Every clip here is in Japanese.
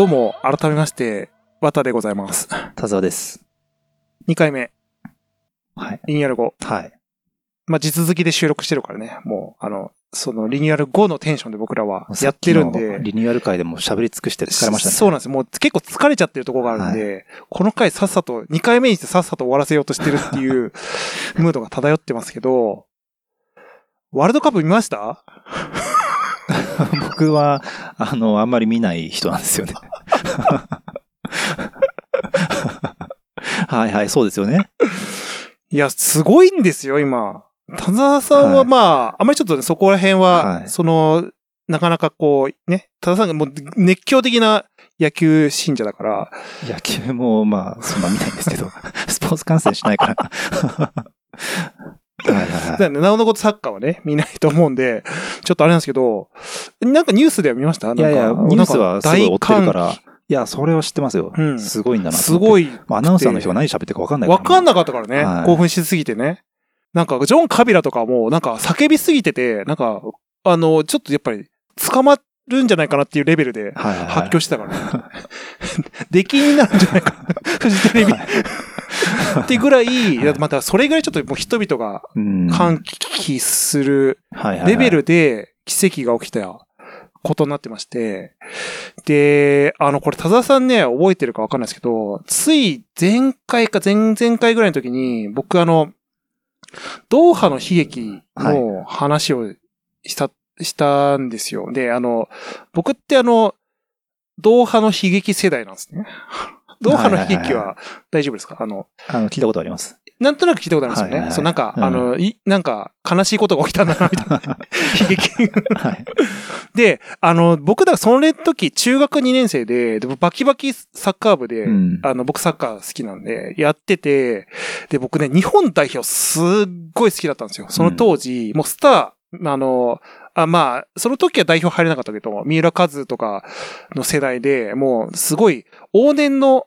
どうも、改めまして、綿でございます。田沢です。2回目、はい。リニューアル後。はい。まあ、地続きで収録してるからね、もう、あの、そのリニューアル後のテンションで僕らはやってるんでリニューアル会でも喋り尽くして疲れましたね。そうなんですよ。もう結構疲れちゃってるところがあるんで、この回さっさと、2回目にしてさっさと終わらせようとしてるっていう ムードが漂ってますけど、ワールドカップ見ました？僕は、あの、あんまり見ない人なんですよね。はいはい、そうですよね。いや、すごいんですよ、今。田沢さんははいまあ、あんまりちょっとね、そこら辺は、はいその、なかなかこう、ね、田沢さんがもう熱狂的な野球信者だから、野球も、まあ、そんな見ないんですけど、スポーツ観戦しないから。はいはいはい。だねなおのことサッカーはね、見ないと思うんで、ちょっとあれなんですけど、なんかニュースでは見ました？なんかいやいや、ニュースはすごい追ってるか。ら、いや、それは知ってますよ。うんすごいんだなとす。ごい。まあアナウンサーの人が何喋ってるか分かんないなわかんなかったからね、はい興奮しすぎてね。なんか、ジョン・カビラとかも、なんか叫びすぎてて、なんか、あの、ちょっとやっぱり、捕まるんじゃないかなっていうレベルではいはいはい発狂してたからね。出禁になるんじゃないかな。フジテレビ。ってぐらい、またそれぐらいちょっともう人々がうん歓喜するはいはいはいレベルで奇跡が起きたことになってまして、で、あの、これ、田沢さんね、覚えてるかわかんないですけど、つい前回か前々回ぐらいの時に、僕あの、ドーハの悲劇の話をした、したんですよ。で、あの、僕ってあの、ドーハの悲劇世代なんですね。ドーハの悲劇は大丈夫ですか？あの、あの、聞いたことあります。なんとなく聞いたことあるんですよね。はいはいはいそう、なんか、うんあの、い、なんか、悲しいことが起きたんだな、みたいな。悲劇。はい。で、あの、僕だからその時、中学2年生で、でバキバキサッカー部で、うんあの、僕サッカー好きなんで、やってて、で、僕ね、日本代表すっごい好きだったんですよ。その当時、もうスター、あの、あ、まあ、その時は代表入れなかったけど、三浦和とかの世代で、もう、すごい、往年の、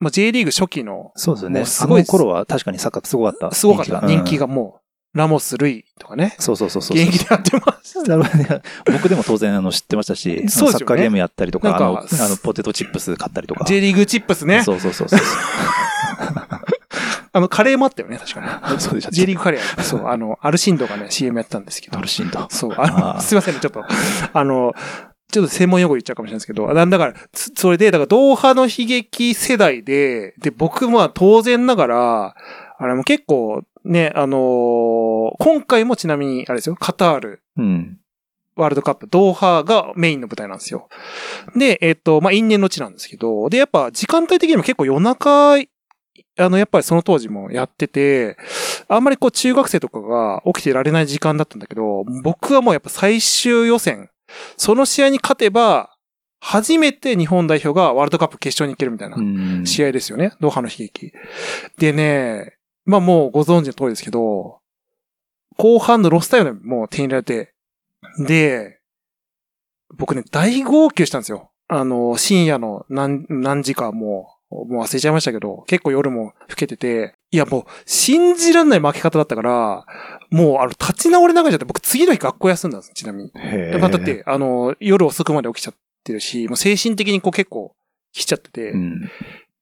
まあ、J リーグ初期の、そうですよね。もうすごいあの頃は確かにサッカーすごかった。すごかった、人気が。がもう、ラモス・ルイとかねうん、そうそうそうそう。現役でやってました。僕でも当然あの知ってましたし、ねサッカーゲームやったりとか、あの、あのポテトチップス買ったりとか。J リーグチップスね。そうそうそうそう。あの、カレーもあったよね、確かに。そうでした J リーグカレー。そう、あの、アルシンドがね、CM やってたんですけどド。ルシンド。そう、ああの、ーすいませんね、ちょっと。あの、ちょっと専門用語言っちゃうかもしれないですけど、なんだから、つそれで、だから、ドーハの悲劇世代で、で、僕も当然ながら、あれも結構、ね、あのー今回もちなみに、あれですよ、カタール、うん。ワールドカップ、ドーハがメインの舞台なんですよ。で、えっ、と、まあ、因縁の地なんですけど、で、やっぱ時間帯的にも結構夜中、あの、やっぱりその当時もやってて、あんまりこう中学生とかが起きてられない時間だったんだけど、僕はもうやっぱ最終予選、その試合に勝てば、初めて日本代表がワールドカップ決勝に行けるみたいなうん試合ですよね。ドーハの悲劇。でね、まあもうご存知の通りですけど、後半のロスタイムでもう点入れられて、で、僕ね、大号泣したんですよ。あの、深夜の何、何時かもう、もう忘れちゃいましたけど、結構夜も更けてて、いやもう、信じらんない負け方だったから、もう、あの、立ち直れなくなっちゃって、僕次の日学校休んだんです、ちなみに。へだって、あの、夜遅くまで起きちゃってるし、もう精神的にこう結構来ちゃってて、うん。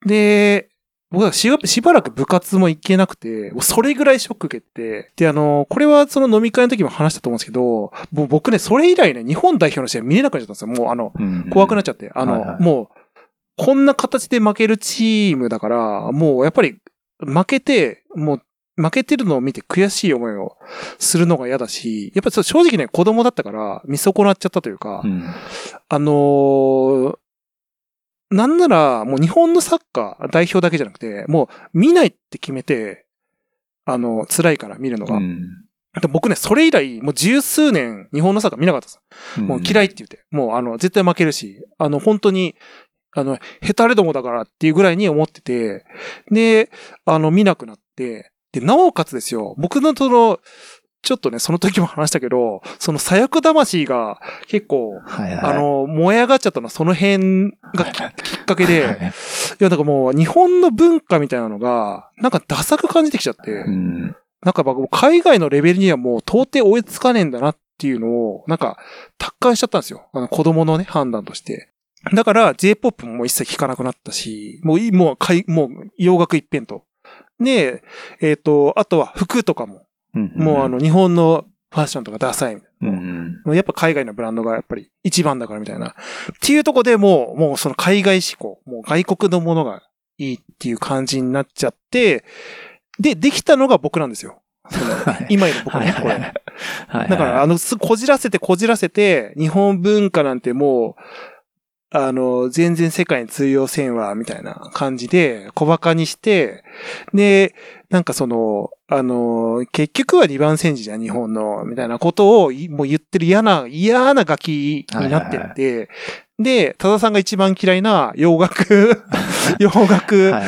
で、僕はしばしばらく部活も行けなくて、もうそれぐらいショック受けて、で、あの、これはその飲み会の時も話したと思うんですけど、もう僕ね、それ以来ね、日本代表の試合見れなくなっちゃったんですよ。もうあの、うん怖くなっちゃって。あの、はいはいもう、こんな形で負けるチームだから、もうやっぱり負けて、もう負けてるのを見て悔しい思いをするのが嫌だし、やっぱ正直ね、子供だったから見損なっちゃったというか、うん。あのーなんなら、もう日本のサッカー代表だけじゃなくて、もう見ないって決めて、あの、辛いから見るのが。うんで僕ね、それ以来、もう十数年日本のサッカー見なかったです。もう嫌いって言って。もうあの、絶対負けるし、あの、本当に、あの、ヘタレどもだからっていうぐらいに思ってて、で、あの、見なくなって、で、なおかつですよ、僕のその、ちょっとね、その時も話したけど、その左翼魂が結構、はいはい。あの、燃え上がっちゃったのはその辺がききっかけで、いや、なんかもう日本の文化みたいなのが、なんかダサく感じてきちゃって、うん。なんか僕海外のレベルにはもう到底追いつかねえんだなっていうのを、なんか達観しちゃったんですよ。あの子供のね、判断として。だから J-POP も一切聴かなくなったし、もういい、もうかい、もう洋楽一辺と。で、えっ、と、あとは服とかも、うんもうあ、の日本のファッションとかダサいみたいな。うんうん。もうやっぱ海外のブランドがやっぱり一番だからみたいな。っていうとこでもう、もうその海外志向、もう外国のものがいいっていう感じになっちゃって、で、できたのが僕なんですよ。今いる僕ね、これ。はい。だから、あの、すこじらせてこじらせて、日本文化なんてもう、あの、全然世界に通用せんわ、みたいな感じで、小馬鹿にして、で、なんかその、あの、結局は二番煎じじゃん、日本の、みたいなことをいもう言ってる嫌な、嫌なガキになってって、で、多田さんが一番嫌いな洋楽、洋楽はいはい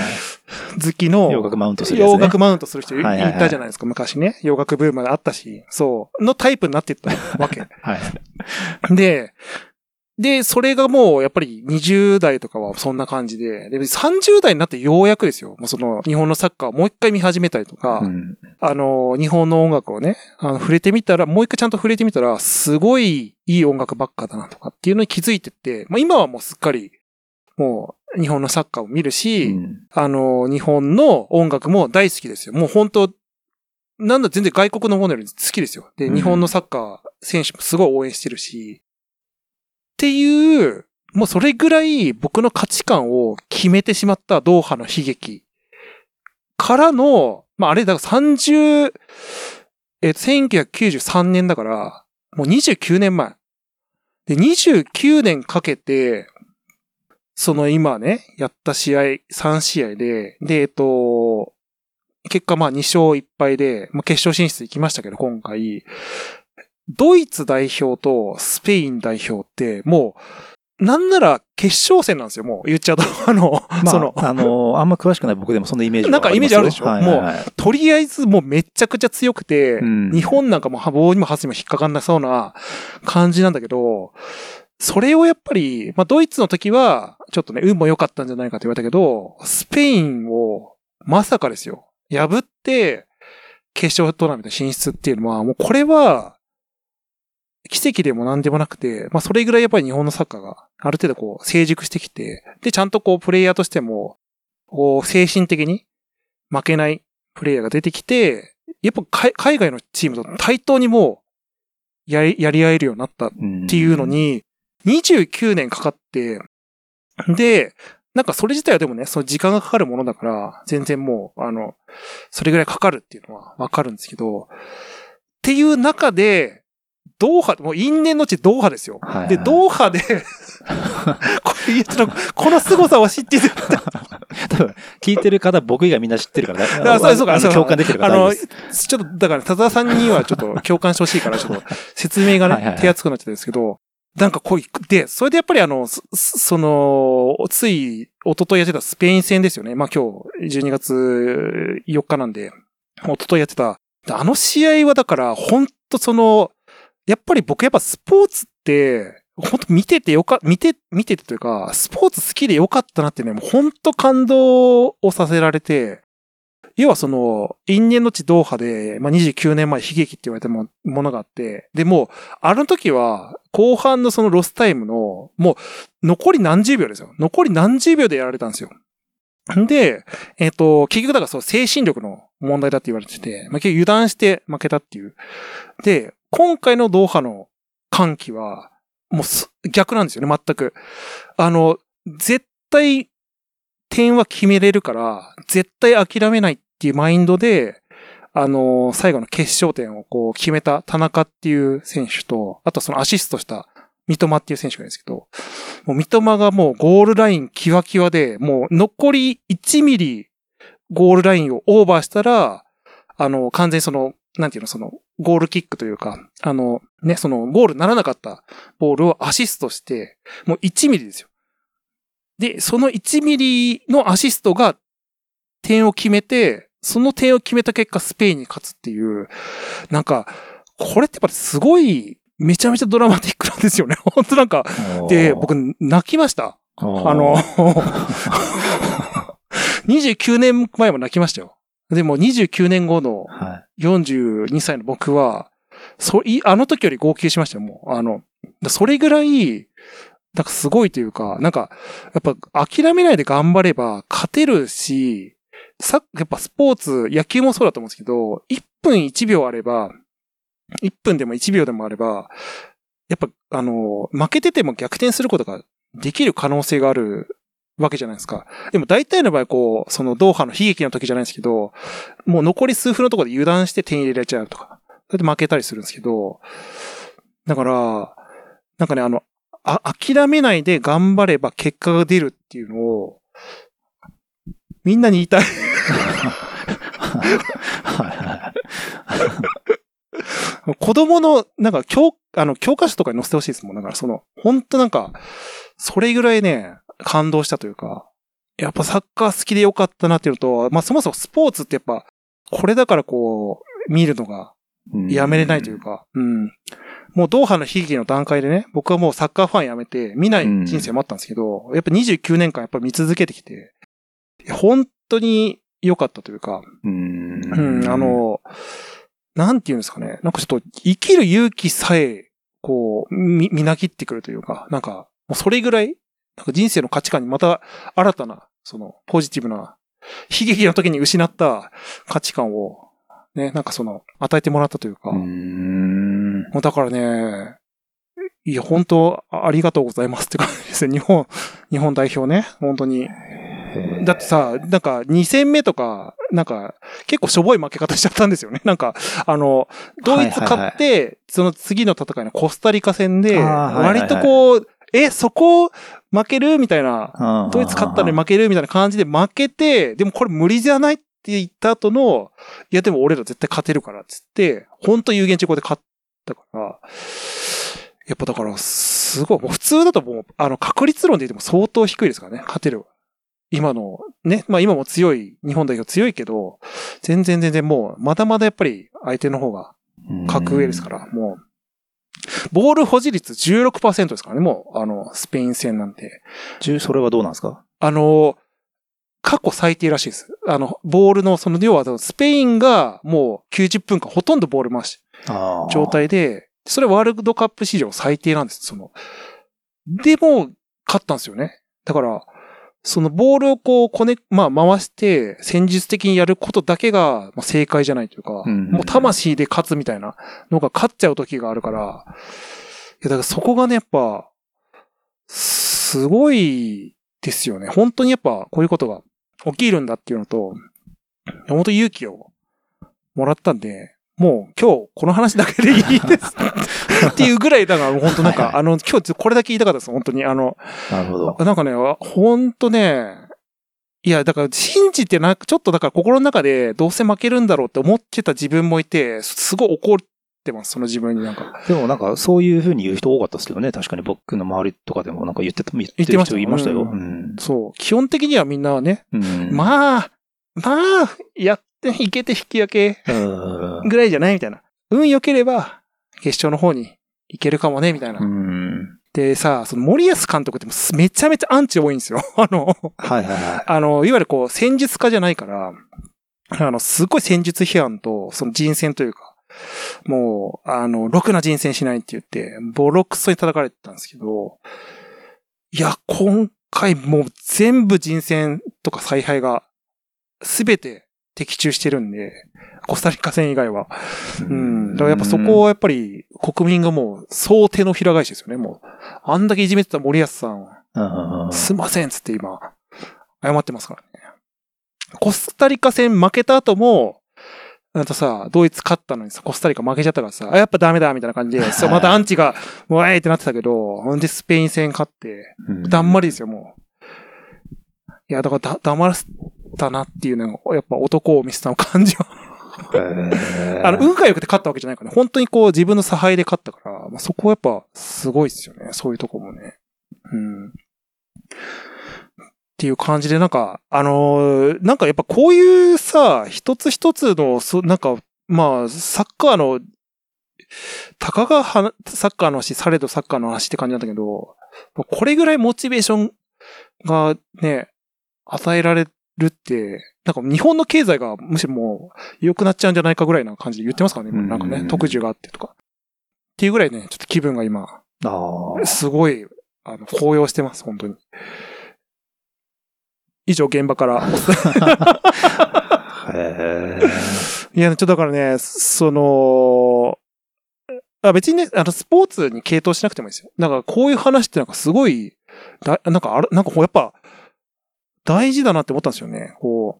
好きの、洋楽マウントするね。洋楽マウントする人いたじゃないですか、昔ね。洋楽ブームまであったし、そう、のタイプになってったわけ。はい。で、で、それがもう、やっぱり20代とかはそんな感じで、で、30代になってようやくですよ。もうその、日本のサッカーをもう一回見始めたりとか、うんあの、日本の音楽をね、あの、触れてみたら、もう一回ちゃんと触れてみたら、すごいいい音楽ばっかだなとかっていうのに気づいてって、まあ今はもうすっかり、もう、日本のサッカーを見るし、うんあの、日本の音楽も大好きですよ。もう本当なんだ全然外国のものより好きですよ。で、うん日本のサッカー選手もすごい応援してるし、っていう、もうそれぐらい僕の価値観を決めてしまったドーハの悲劇からの、まああれだから30、えっと、1993年だから、もう29年前。で、29年かけて、その今ね、やった試合、3試合で、で、えっと、結果まあ2勝1敗で、まあ、決勝進出行きましたけど、今回、ドイツ代表とスペイン代表って、もう、なんなら決勝戦なんですよ、もう言っちゃうと。あの、まその、あ、あの、あんま詳しくない僕でもそんなイメージなんかイメージあるでしょはいはいはいとりあえずもうめちゃくちゃ強くて、うん日本なんかも棒にもハスにも引っかかんなそうな感じなんだけど、それをやっぱり、まあドイツの時は、ちょっとね、運も良かったんじゃないかと言われたけど、スペインをまさかですよ。破って、決勝トーナメント進出っていうのは、もうこれは、奇跡でも何でもなくて、まあそれぐらいやっぱり日本のサッカーがある程度こう成熟してきて、で、ちゃんとこうプレイヤーとしても、こう精神的に負けないプレイヤーが出てきて、やっぱ海海外のチームと対等にもうやり、やり合えるようになったっていうのに、29年かかって、で、なんかそれ自体はでもね、その時間がかかるものだから、全然もう、あの、それぐらいかかるっていうのはわかるんですけど、っていう中で、ドーハ、もう因縁の地ドーハですよ。はいはいで、ドーハで、これ言ったら、この凄さを知ってて、多分、聞いてる方、僕以外みんな知ってるからね。あそうそうか共感できる方あの、ちょっと、だから、田沢さんにはちょっと共感してほしいから、ちょっと説明がねはいはいは、い手厚くなっちゃったんですけど、なんかこう、で、それでやっぱりあの、そその、つい、一昨日やってたスペイン戦ですよね。まあ今日、12月4日なんで、一昨日やってた。あの試合はだから、本当その、やっぱり僕やっぱスポーツって、本当見ててよか、見て、見ててというか、スポーツ好きでよかったなってね、もう本当感動をさせられて、要はその、因縁の地ドーハで、まあ、29年前悲劇って言われたものがあって、で、も、あの時は、後半のそのロスタイムの、もう、残り何十秒ですよ。残り何十秒でやられたんですよ。んで、えっ、と、結局だからそう、精神力の問題だって言われてて、まあ、結局油断して負けたっていう。で、今回のドーハの歓喜は、もう逆なんですよね、全く。あの、絶対、点は決めれるから、絶対諦めないっていうマインドで、あの、最後の決勝点をこう決めた田中っていう選手と、あとそのアシストした三笘っていう選手がいるんですけど、もう三笘がもうゴールラインキワキワで、もう残り1ミリゴールラインをオーバーしたら、あの、完全にその、なんていうの、その、ゴールキックというか、あの、ね、その、ゴールならなかったボールをアシストして、もう1ミリですよ。で、その1ミリのアシストが点を決めて、その点を決めた結果スペインに勝つっていう、なんか、これってやっぱりすごい、めちゃめちゃドラマティックなんですよね。本当なんか、で、僕、泣きました。ああの、29年前も泣きましたよ。でも29年後のは42歳の僕は、そい、あの時より号泣しましたよ、もう。あの、それぐらい、なんかすごいというか、なんか、やっぱ諦めないで頑張れば勝てるし、さ、やっぱスポーツ、野球もそうだと思うんですけど、1分1秒あれば、1分でも1秒でもあれば、やっぱ、あの、負けてても逆転することができる可能性があるわけじゃないですか。でも大体の場合、こう、そのドーハの悲劇の時じゃないですけど、もう残り数分のところで油断して点入れられちゃうとか、それで負けたりするんですけど、だから、なんかね、あの、あ、諦めないで頑張れば結果が出るっていうのを、みんなに言いたい。はいはい。子供の、なんか教、あの、教科書とかに載せてほしいですもん。だからその、本当なんか、それぐらいね、感動したというか、やっぱサッカー好きでよかったなっていうのと、まあそもそもスポーツってやっぱ、これだからこう、見るのがやめれないというか、うん。もうドーハの悲劇の段階でね、僕はもうサッカーファンやめて、見ない人生もあったんですけど、やっぱ29年間やっぱ見続けてきて、本当に良かったというか、うん。うん、あ、の、なんていうんですかね。なんかちょっと生きる勇気さえ、こう、み、みなぎってくるというか、なんか、もうそれぐらい、なんか人生の価値観にまた新たな、その、ポジティブな、悲劇の時に失った価値観を、ね、なんかその、与えてもらったというか、うもん。うだからね、いや、本当あありがとうございますって感じですね。日本、日本代表ね、本当に。だってさ、なんか2戦目とか、なんか結構しょぼい負け方しちゃったんですよね。なんか、あの、ドイツ勝って、その次の戦いのコスタリカ戦で、割とこう、え、そこ負ける？みたいな、ドイツ勝ったのに負ける？みたいな感じで負けて、でもこれ無理じゃないって言った後の、いやでも俺ら絶対勝てるからっつって、ほんと有言実行で勝ったから、やっぱだから、すごい、もう普通だともう、あの、確率論で言っても相当低いですからね、勝てる。今の、ね、まあ今も強い、日本代表強いけど、全然全然もう、まだまだやっぱり相手の方が格上ですから、もう、ボール保持率16%ですからね、もう、あの、スペイン戦なんて。中、それはどうなんですか？あの、過去最低らしいです。あの、ボールの、その、要は、スペインがもう90分間ほとんどボール回し、状。態で、それワールドカップ史上最低なんです、その。でも、勝ったんですよね。だから、そのボールをこう、こね、まあ回して、戦術的にやることだけが、まあ、正解じゃないというか、うんもう魂で勝つみたいなのが勝っちゃう時があるから、いや、だからそこがね、やっぱ、すごいですよね。本当にやっぱ、こういうことが起きるんだっていうのと、本当勇気をもらったんで、もう今日この話だけでいいです。っていうぐらい、だから本当なんか、はいはいあの、今日これだけ言いたかったです、本当に。あの、なるほど。なんかね、本当ね、いや、だから信じてなく、ちょっとだから心の中でどうせ負けるんだろうって思ってた自分もいて、すごい怒ってます、その自分になんか。でもなんか、そういう風に言う人多かったですけどね。確かに僕の周りとかでもなんか言ってた、言ってるてました人いましたよ。ううん。そう。基本的にはみんなはね、うん。まあ、まあ、やっていけて引き分けうんぐらいじゃないみたいな。運良ければ、決勝の方に行けるかもね、みたいな。うん。でさ、その森保監督ってめちゃめちゃアンチ多いんですよ。あの、はいはいはあの、いわゆるこう、戦術家じゃないから、あの、すごい戦術批判と、その人選というか、もう、あの、ろくな人選しないって言って、ボロクソに叩かれてたんですけど、いや、今回もう全部人選とか采配が、すべて的中してるんで、コスタリカ戦以外は。い。うん。だからやっぱそこはやっぱり国民がもう、総手のひら返しですよね、もう。あんだけいじめてた森保さんすいませんっつって今、謝ってますからね。コスタリカ戦負けた後も、あとさ、ドイツ勝ったのにさ、コスタリカ負けちゃったからさ、あ、やっぱダメだみたいな感じで、そう、またアンチが、もうえーってなってたけど、ほんでスペイン戦勝って、うんだんまりですよ、もう。いや、だからだ、黙らせたなっていうのが、やっぱ男を見せた感じは。あの、運が良くて勝ったわけじゃないからね。本当にこう自分の差配で勝ったから、まあ、そこはやっぱすごいですよね。そういうとこもね。うん。っていう感じで、なんか、あのーなんかやっぱこういうさ、一つ一つの、そなんか、まあ、サッカーの、たかがはサッカーの話、されどサッカーの話って感じなんだけど、これぐらいモチベーションがね、与えられるって、なんか日本の経済がむしろもう良くなっちゃうんじゃないかぐらいな感じで言ってますからね、今なんかね、うん特需があってとか。っていうぐらいね、ちょっと気分が今。すごい、あの、高揚してます、本当に。以上、現場から。へいや、ちょっとだからね、その、あ別にね、あの、スポーツに傾倒しなくてもいいですよ。なんか、こういう話ってなんかすごい、だなんか、あれ、なんかこう、やっぱ、大事だなって思ったんですよね。こ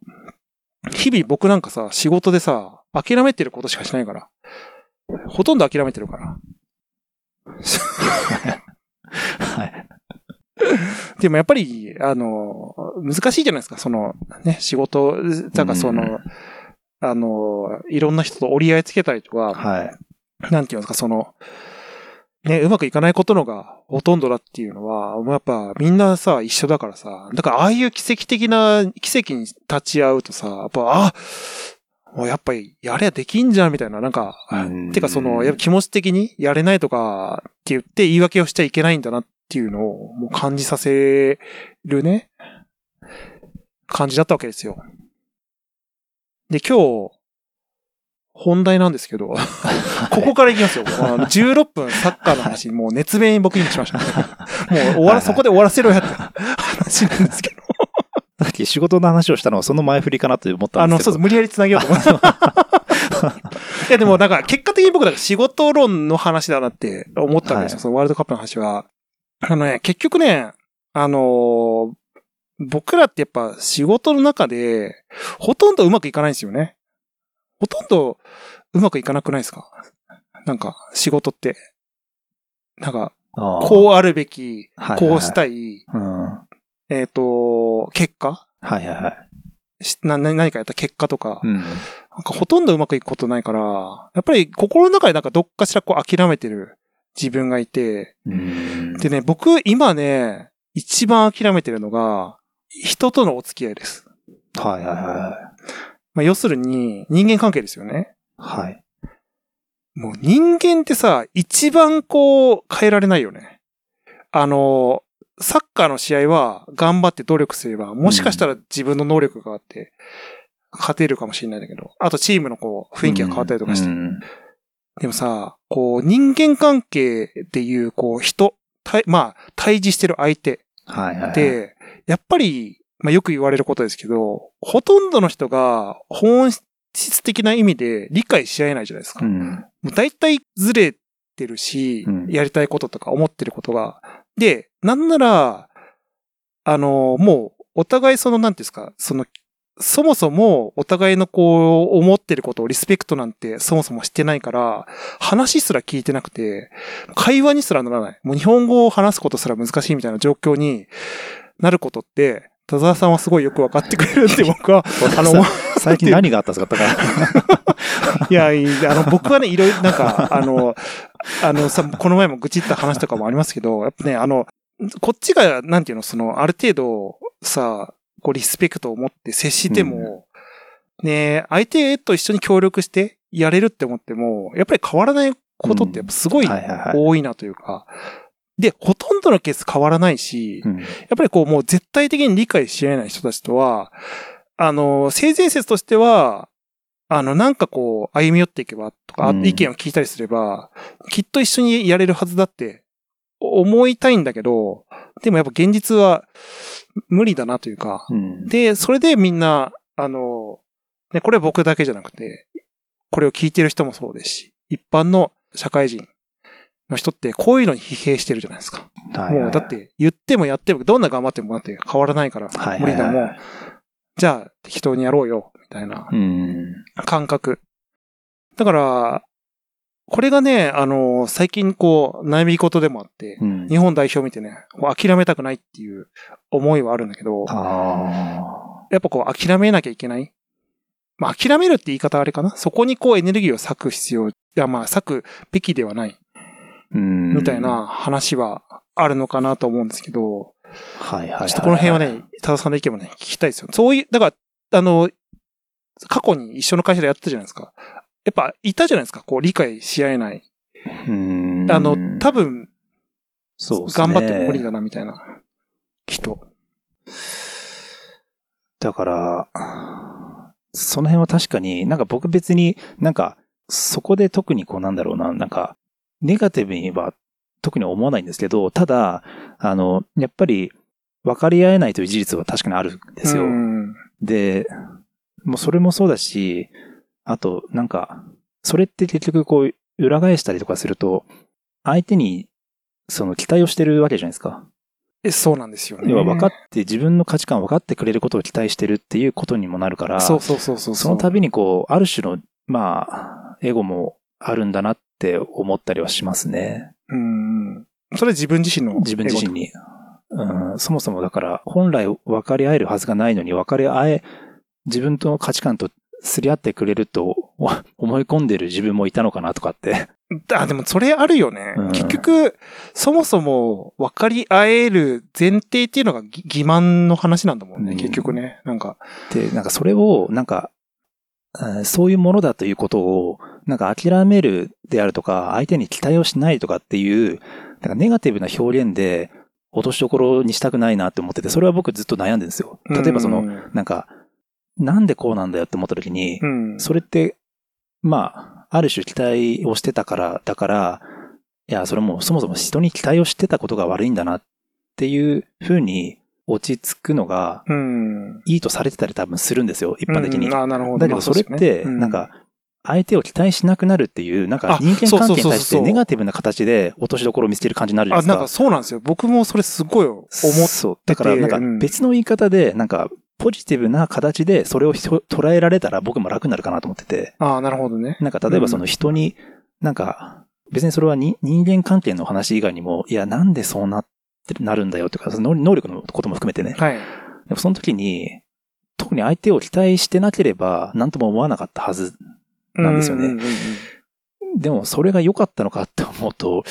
う、日々僕なんかさ、仕事でさ、諦めてることしかしないから。ほとんど諦めてるから。はい。でもやっぱり、あの、難しいじゃないですか、その、ね、仕事、だからその、うんあの、いろんな人と折り合いつけたりとか、はい。なんていうんですか、その、ね、うまくいかないことのがほとんどだっていうのは、もうやっぱみんなさ、一緒だからさ、だからああいう奇跡的な奇跡に立ち会うとさ、やっぱ、あ、もうやっぱりやれやできんじゃんみたいな、なんか、うんてかその、やっぱ気持ち的にやれないとかって言って言い訳をしちゃいけないんだなっていうのをもう感じさせるね、感じだったわけですよ。で、今日、本題なんですけど、ここからいきますよ。あの16分サッカーの話、もう熱弁僕今しました、ね。もう終わら、そこで終わらせろやって話なんですけど。さっき仕事の話をしたのはその前振りかなと思ったあの、んですけど。そうです。無理やり繋げようと思って。いや、でも、だから、結果的に僕、だから仕事論の話だなって思ったんですよ。はいそのワールドカップの話は。あのね、結局ね、あのー僕らってやっぱ仕事の中で、ほとんどうまくいかないんですよね。ほとんどうまくいかなくないですか？なんか、仕事って。なんか、こうあるべき、はいこうしたい、うん。はえっ、と、結果？いはいはい。しなな何かやった結果とか、うん。なんかほとんどうまくいくことないから、やっぱり心の中でなんかどっかしらこう諦めてる自分がいて、うんでね、僕今ね、一番諦めてるのが、人とのお付き合いです。はいはいはまあ、要するに、人間関係ですよね。い。はい。もう人間ってさ、一番こう変えられないよね。あの、サッカーの試合は頑張って努力すれば、もしかしたら自分の能力があって、勝てるかもしれないんだけど、あとチームのこう、雰囲気が変わったりとかして。うんでもさ、こう、人間関係っていう、こう、人、対まあ、対峙してる相手はいはいはい。で、やっぱり、まあよく言われることですけど、ほとんどの人が本質的な意味で理解し合えないじゃないですか。うん。もう大体ずれてるし、うんやりたいこととか思ってることが。で、なんなら、あの、もう、お互いその、なんていうんですか、その、そもそもお互いのこう、思ってることをリスペクトなんてそもそもしてないから、話すら聞いてなくて、会話にすらならない。もう日本語を話すことすら難しいみたいな状況になることって、田沢さんはすごいよくわかってくれるって僕は、あの、最近何があったんですか？いや、いやあの、僕はね、いろいろ、なんか、あの、あの、さ、この前も愚痴った話とかもありますけど、やっぱね、あの、こっちが、なんていうの、その、ある程度、さ、こう、リスペクトを持って接しても、ね、相手と一緒に協力してやれるって思っても、やっぱり変わらないことってやっぱすごいはいはいはい。多いなというか、で、ほとんどのケース変わらないし、うんやっぱりこうもう絶対的に理解し合えない人たちとは、あの、性善説としては、あの、なんかこう、歩み寄っていけばとか、あうん意見を聞いたりすれば、きっと一緒にやれるはずだって思いたいんだけど、でもやっぱ現実は無理だなというか、うん。で、それでみんな、あの、ね、これは僕だけじゃなくて、これを聞いてる人もそうですし、一般の社会人の人ってこういうのに疲弊してるじゃないですか。はいはいもうだっ、て言ってもやってもどんな頑張ってもだって変わらないからはい無理だもん。はいはいじゃあ適当にやろうよ、みたいなうん。感覚。だから、これがね、あの、最近こう悩み事でもあって、うん。日本代表見てね、諦めたくないっていう思いはあるんだけど、あやっぱこう諦めなきゃいけない。まあ諦めるって言い方あれかな？そこにこうエネルギーを割く必要、いやまあ割くべきではない。みたい。な話はあるのかなと思うんですけど、はいはいはい。ちょっとこの辺はね、多田さんの意見もね、聞きたいですよ。そういう、だから、あの、過去に一緒の会社でやってたじゃないですか。やっぱ、いたじゃないですか。こう、理解し合えない。うん。あの、多分、そうですね頑張っても無理だな、みたいな人。だから、その辺は確かに、なんか僕別になんか、そこで特にこうなんだろうな、なんか、ネガティブには特に思わないんですけど、ただ、あの、やっぱり分かり合えないという事実は確かにあるんですよ。うんで、もうそれもそうだし、あと、なんか、それって結局こう、裏返したりとかすると、相手に、その期待をしてるわけじゃないですか。えそうなんですよね。要は分かって、自分の価値観を分かってくれることを期待してるっていうことにもなるから、そうそうそうそう。その度にこう、ある種の、まあ、エゴもあるんだなって思ったりはしますね。うん。それは自分自身の。自分自身。に。うん、そもそもだから、本来分かり合えるはずがないのに分かり合え、自分との価値観とすり合ってくれるとお 思い込んでる自分もいたのかなとかって。あ、でもそれあるよね。うん結局、そもそも分かり合える前提っていうのがぎ欺瞞の話なんだもんね、うん結局ね。なんか。で、なんかそれを、なんか、うんそういうものだということを、なんか諦めるであるとか、相手に期待をしないとかっていう、なんかネガティブな表現で落としどころにしたくないなって思ってて、それは僕ずっと悩んでるんですよ。例えばその、うんなんか、なんでこうなんだよって思った時に、うん。それって、まあ、ある種期待をしてたから、だから、いや、それもうそもそも人に期待をしてたことが悪いんだなっていうふうに落ち着くのがうん。いいとされてたり多分するんですよ、一般的に。うんあ、なるほど。だけどそれって、まあなん、か、相手を期待しなくなるっていう、なんかあ人間関係に対してネガティブな形で落としどころを見つける感じになるじゃないですか。なんかそうなんですよ。僕もそれすごい思っそう。だから、なんかうん別の言い方で、なんか、ポジティブな形でそれを捉えられたら僕も楽になるかなと思ってて。ああ、なるほどね。なんか例えばその人に、なんか、別にそれはに人間関係の話以外にも、いや、なんでそうなってなるんだよとか、その能力のことも含めてね。はい。でもその時に、特に相手を期待してなければ、なんとも思わなかったはず。なんですよねでもそれが良かったのかって思うと、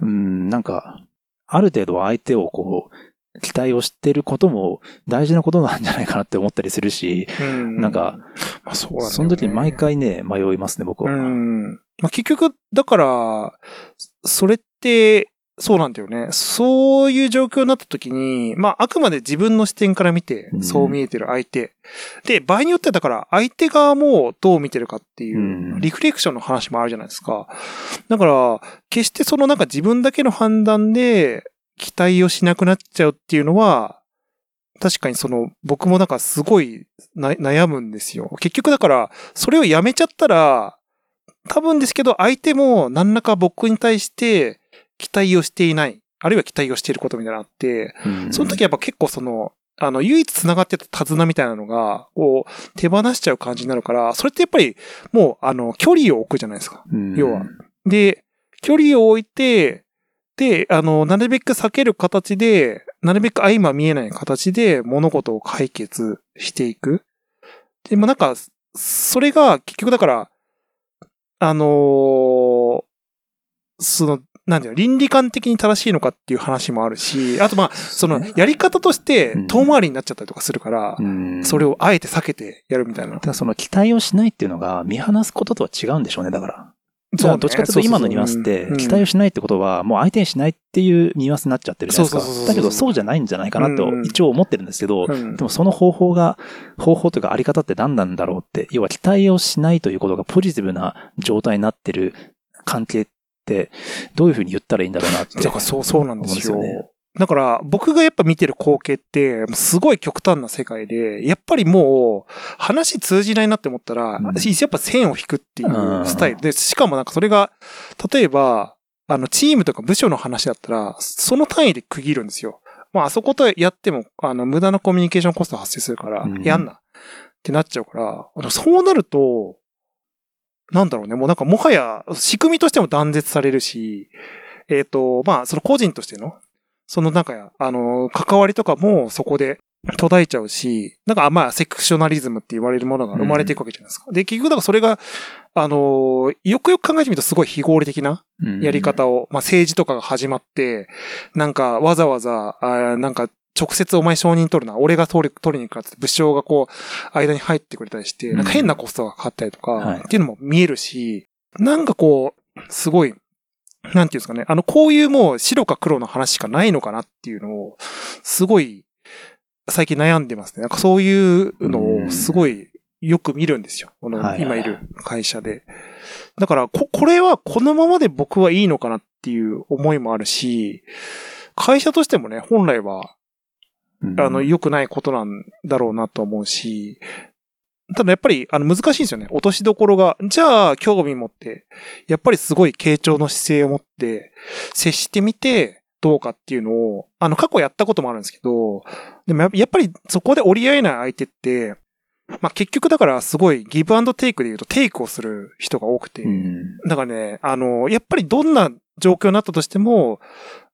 うん、なんか、ある程度相手をこう、期待をしてることも大事なことなんじゃないかなって思ったりするし、うんなんか、まあそねその時に毎回ね、迷いますね、僕は。うん。まあ、結局、だから、それって、そうなんだよね。そういう状況になった時に、まあ、あくまで自分の視点から見てう、んそう見えてる相手。で、場合によってはだから、相手側もどう見てるかっていうう、んリフレクションの話もあるじゃないですか。だから、決してそのなんか自分だけの判断で、期待をしなくなっちゃうっていうのは、確かにその、僕もなんかすごいな悩むんですよ。結局だから、それをやめちゃったら、多分ですけど、相手も何らか僕に対して期待をしていない。あるいは期待をしていることみたいなのがあって、うんその時やっぱ結構その、あの、唯一繋がってた手綱みたいなのが、こう、手放しちゃう感じになるから、それってやっぱり、もう、あの、距離を置くじゃないですか。うん要はで、距離を置いて、で、あの、なるべく避ける形で、なるべく相ま見えない形で物事を解決していく。でもなんか、それが結局だから、あのーその、なんていうの、倫理観的に正しいのかっていう話もあるし、あとまあ、その、やり方としてうん。遠回りになっちゃったりとかするから、うん。それをあえて避けてやるみたいな。だ。からその期待をしないっていうのが見放すこととは違うんでしょうね、だから。だからどっちかというと今のニュアンスって、期待をしないってことは、もう相手にしないっていうニュアンスになっちゃってるじゃないですか。そうそうそうそうだけどそうじゃないんじゃないかなとうん。一応思ってるんですけど、うん。でもその方法が、方法というかあり方って何なんだろうって、要は期待をしないということがポジティブな状態になってる関係って、どういうふうに言ったらいいんだろうなって。だからそう、そうなんですよ。だから、僕がやっぱ見てる光景って、すごい極端な世界で、やっぱりもう、話通じないなって思ったら、うんやっぱ線を引くっていうスタイルで、しかもなんかそれが、例えば、あの、チームとか部署の話だったら、その単位で区切るんですよ。まあ、あそことやっても、あの、無駄なコミュニケーションコスト発生するからうん、やんな。ってなっちゃうから、そうなると、なんだろうね、もうなんかもはや、仕組みとしても断絶されるし、えっ、と、まあ、その個人としての、そのなんか、あの、関わりとかもそこで途絶えちゃうし、なんかまあ、セクショナリズムって言われるものが生まれていくわけじゃないですか。で、結局だからそれが、あの、よくよく考えてみるとすごい非合理的なうん。やり方を、まあ政治とかが始まって、なんかわざわざ、あーなんか直接お前承認取るな、俺が取り取りに行くからって武将がこう、間に入ってくれたりして、なんか変なコストがかかったりとか、はいっていうのも見えるし、なんかこう、すごい、なんていうんですかね、あの、こういうもう白か黒の話しかないのかなっていうのを、すごい、最近悩んでますね。なんかそういうのをすごいよく見るんですよ。このはい今いる会社で。だから、こ、これはこのままで僕はいいのかなっっていう思いもあるし、会社としてもね、本来は、うんあの、良くないことなんだろうなと思うし、ただやっぱり、あの、難しいんですよね。落としどころが。じゃあ、興味持って、やっぱりすごい傾聴の姿勢を持って、接してみて、どうかっていうのを、あの、過去やったこともあるんですけど、でもややっぱりそこで折り合えない相手って、まあ、結局だからすごいギブアンドテイクで言うとテイクをする人が多くて、うん。だからね、あの、やっぱりどんな状況になったとしても、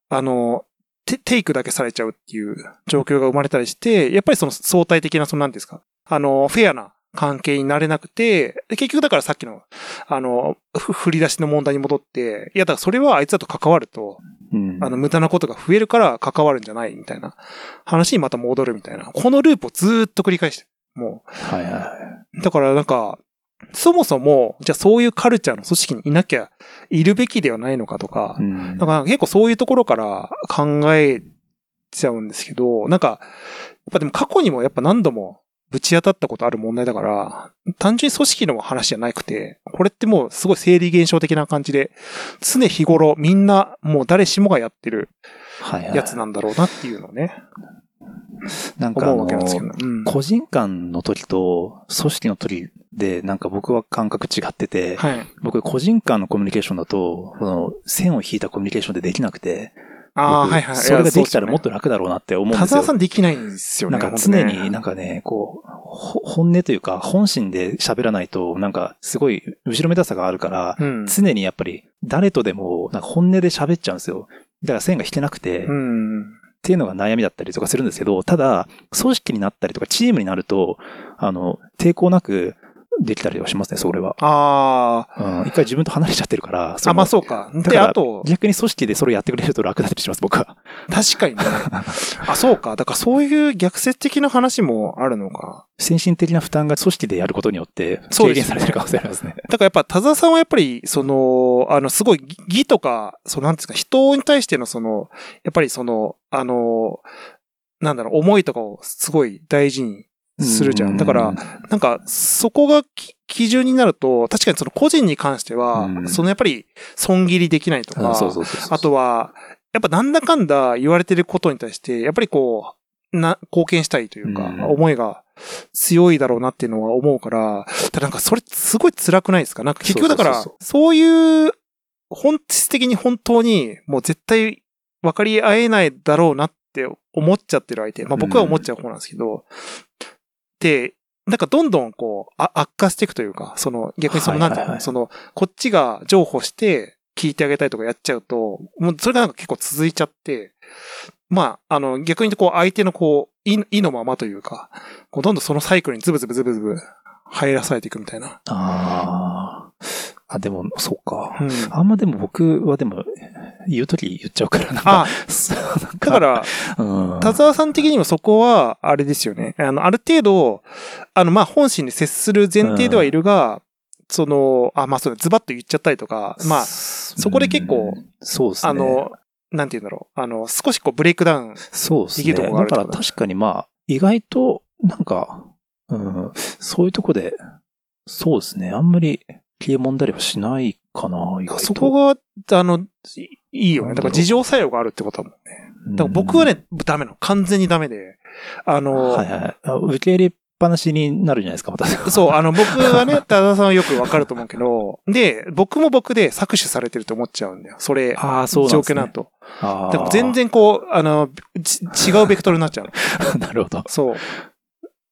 あの、テテイクだけされちゃうっていう状況が生まれたりして、やっぱりその相対的な、その何ですか、あの、フェアな関係になれなくて、で結局だからさっきの、あの、ふ振り出しの問題に戻って、いやだからそれはあいつだと関わると、うんあの、無駄なことが増えるから関わるんじゃないみたいな話にまた戻るみたいな。このループをずーっと繰り返してる。もはいはいはい。う。だからなんか、そもそも、じゃあそういうカルチャーの組織にいなきゃいるべきではないのかとかう、んだから結構そういうところから考えちゃうんですけど、なんか、やっぱでも過去にもやっぱ何度もぶち当たったことある問題だから、単純に組織の話じゃなくて、これってもうすごい生理現象的な感じで、常日頃みんなもう誰しもがやってるはいはい。やつなんだろうなっていうのをね、なんかあの思うわけなんですけど。うん。個人間の時と組織の時で、なんか僕は感覚違ってて、はい。僕個人間のコミュニケーションだと、この線を引いたコミュニケーションでできなくて、ああ、僕はいはい。それができたらもっと、と楽だろうなって思うんですよ。田沢さんできないんですよね。なんか常になんかね、こう、ほ本音というか本心で喋らないと、なんかすごい後ろめたさがあるから、うん。常にやっぱり誰とでもなんか本音で喋っちゃうんですよ。だから線が引けなくて、っうん。ていうのが悩みだったりとかするんですけど、ただ、組織になったりとかチームになると、あの、抵抗なくできたりはしますね、それは。ああ、うん、一回自分と離れちゃってるから、あ、まあう。そうか。で、あと、逆に組織でそれやってくれると楽だったりします、僕は。確かにね。あ、そうか。だからそういう逆説的な話もあるのか。先進的な負担が組織でやることによって軽減されてる可能性ありますね。だからやっぱ田沢さんはやっぱり、その、あの、すごい義とか、その、なんですか、人に対してのその、やっぱりその、あの、なんだろう、思いとかをすごい大事にするじゃん。だから、なんか、そこがき基準になると、確かにその個人に関しては、うんそのやっぱり損切りできないとうん、か。あとは、やっぱなんだかんだ言われてることに対して、やっぱりこう、な、貢献したいというか、うん思いが強いだろうなっていうのは思うから、ただなんかそれすごい辛くないですか？なんか結局だから、そういう、本質的に本当にもう絶対分かり合えないだろうなって思っちゃってる相手。まあ僕は思っちゃう方なんですけど、で、なんかどんどんこう、あ悪化していくというか、その逆にその、なんていうの、その、こっちが譲歩して聞いてあげたいとかやっちゃうと、もうそれがなんか結構続いちゃって、まあ、あの、逆にこう相手のこう、意意のままというか、こうどんどんそのサイクルにズブズブズブズブ入らされていくみたいな。ああ。あ、でも、そうか。うん。あんまでも僕はでも、言うとき言っちゃうから、なんか。あ、そんだから、うん。田沢さん的にもそこは、あれですよね。あの、ある程度、あの、まあ、本心に接する前提ではいるが、その、あ、まあ、そうだ、ズバッと言っちゃったりとか、まあ、そこで結構、そうですね。あの、なんて言うんだろう。あの、少しこう、ブレイクダウン。そうですね。できるとこがあるだから確かにまあ、意外と、なんか、うん、そういうとこで、そうですね。あんまり消えもんだりはしないかな、意外と。そこが、あの、いいいよね。だから事情作用があるってことだもんね。だから僕はね、ダメなの。完全にダメで。あうん、の、はいはいあ。受け入れっぱなしになるじゃないですか、また。そう、あの、僕はね、田田さんはよくわかると思うけど、で、僕も僕で搾取されてると思っちゃうんだよ。それ、ああ、そうなんね。状況になると。あーだから全。然こう、あの、ち違うベクトルになっちゃうの。なるほど。そう。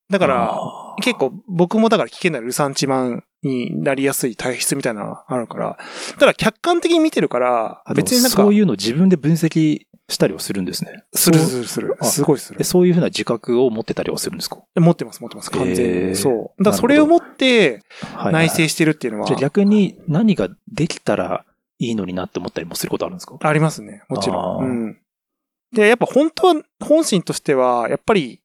だから、結構僕もだから危険なルサンチマンになりやすい体質みたいなのがあるから、ただ客観的に見てるからあ、別になんか、そういうの自分で分析したりはするんですね。するするする。あすごいするで。そういうふうな自覚を持ってたりはするんですか？持ってます、持ってます、完全に。そう。だからそれを持ってはい内省してるっていうのはじゃあ逆に何ができたらいいのになって思ったりもすることあるんですか？ありますね、もちろん。うん。で、やっぱ本当は、本心としては、やっぱり、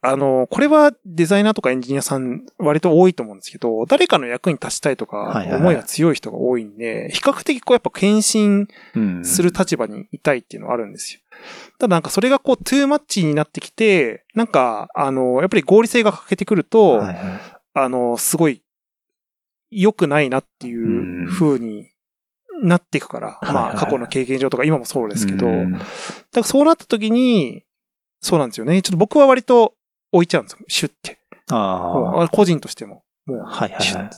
あの、これはデザイナーとかエンジニアさん割と多いと思うんですけど、誰かの役に立ちたいとか思いが強い人が多いんで、比較的こうやっぱ献身うんする立場にいたいっていうのはあるんですよ。ただなんかそれがこう、トゥーマッチになってきて、なんか、あの、やっぱり合理性が欠けてくると、はいはい。あの、すごい、良くないなっていう風になっていくから、まあ過去の経験上とか今もそうですけど、うん。だからそうなった時に、そうなんですよね。ちょっと僕は割と置いちゃうんですよ。シュッて。もあう個人としても。もうあ。はいはいはい。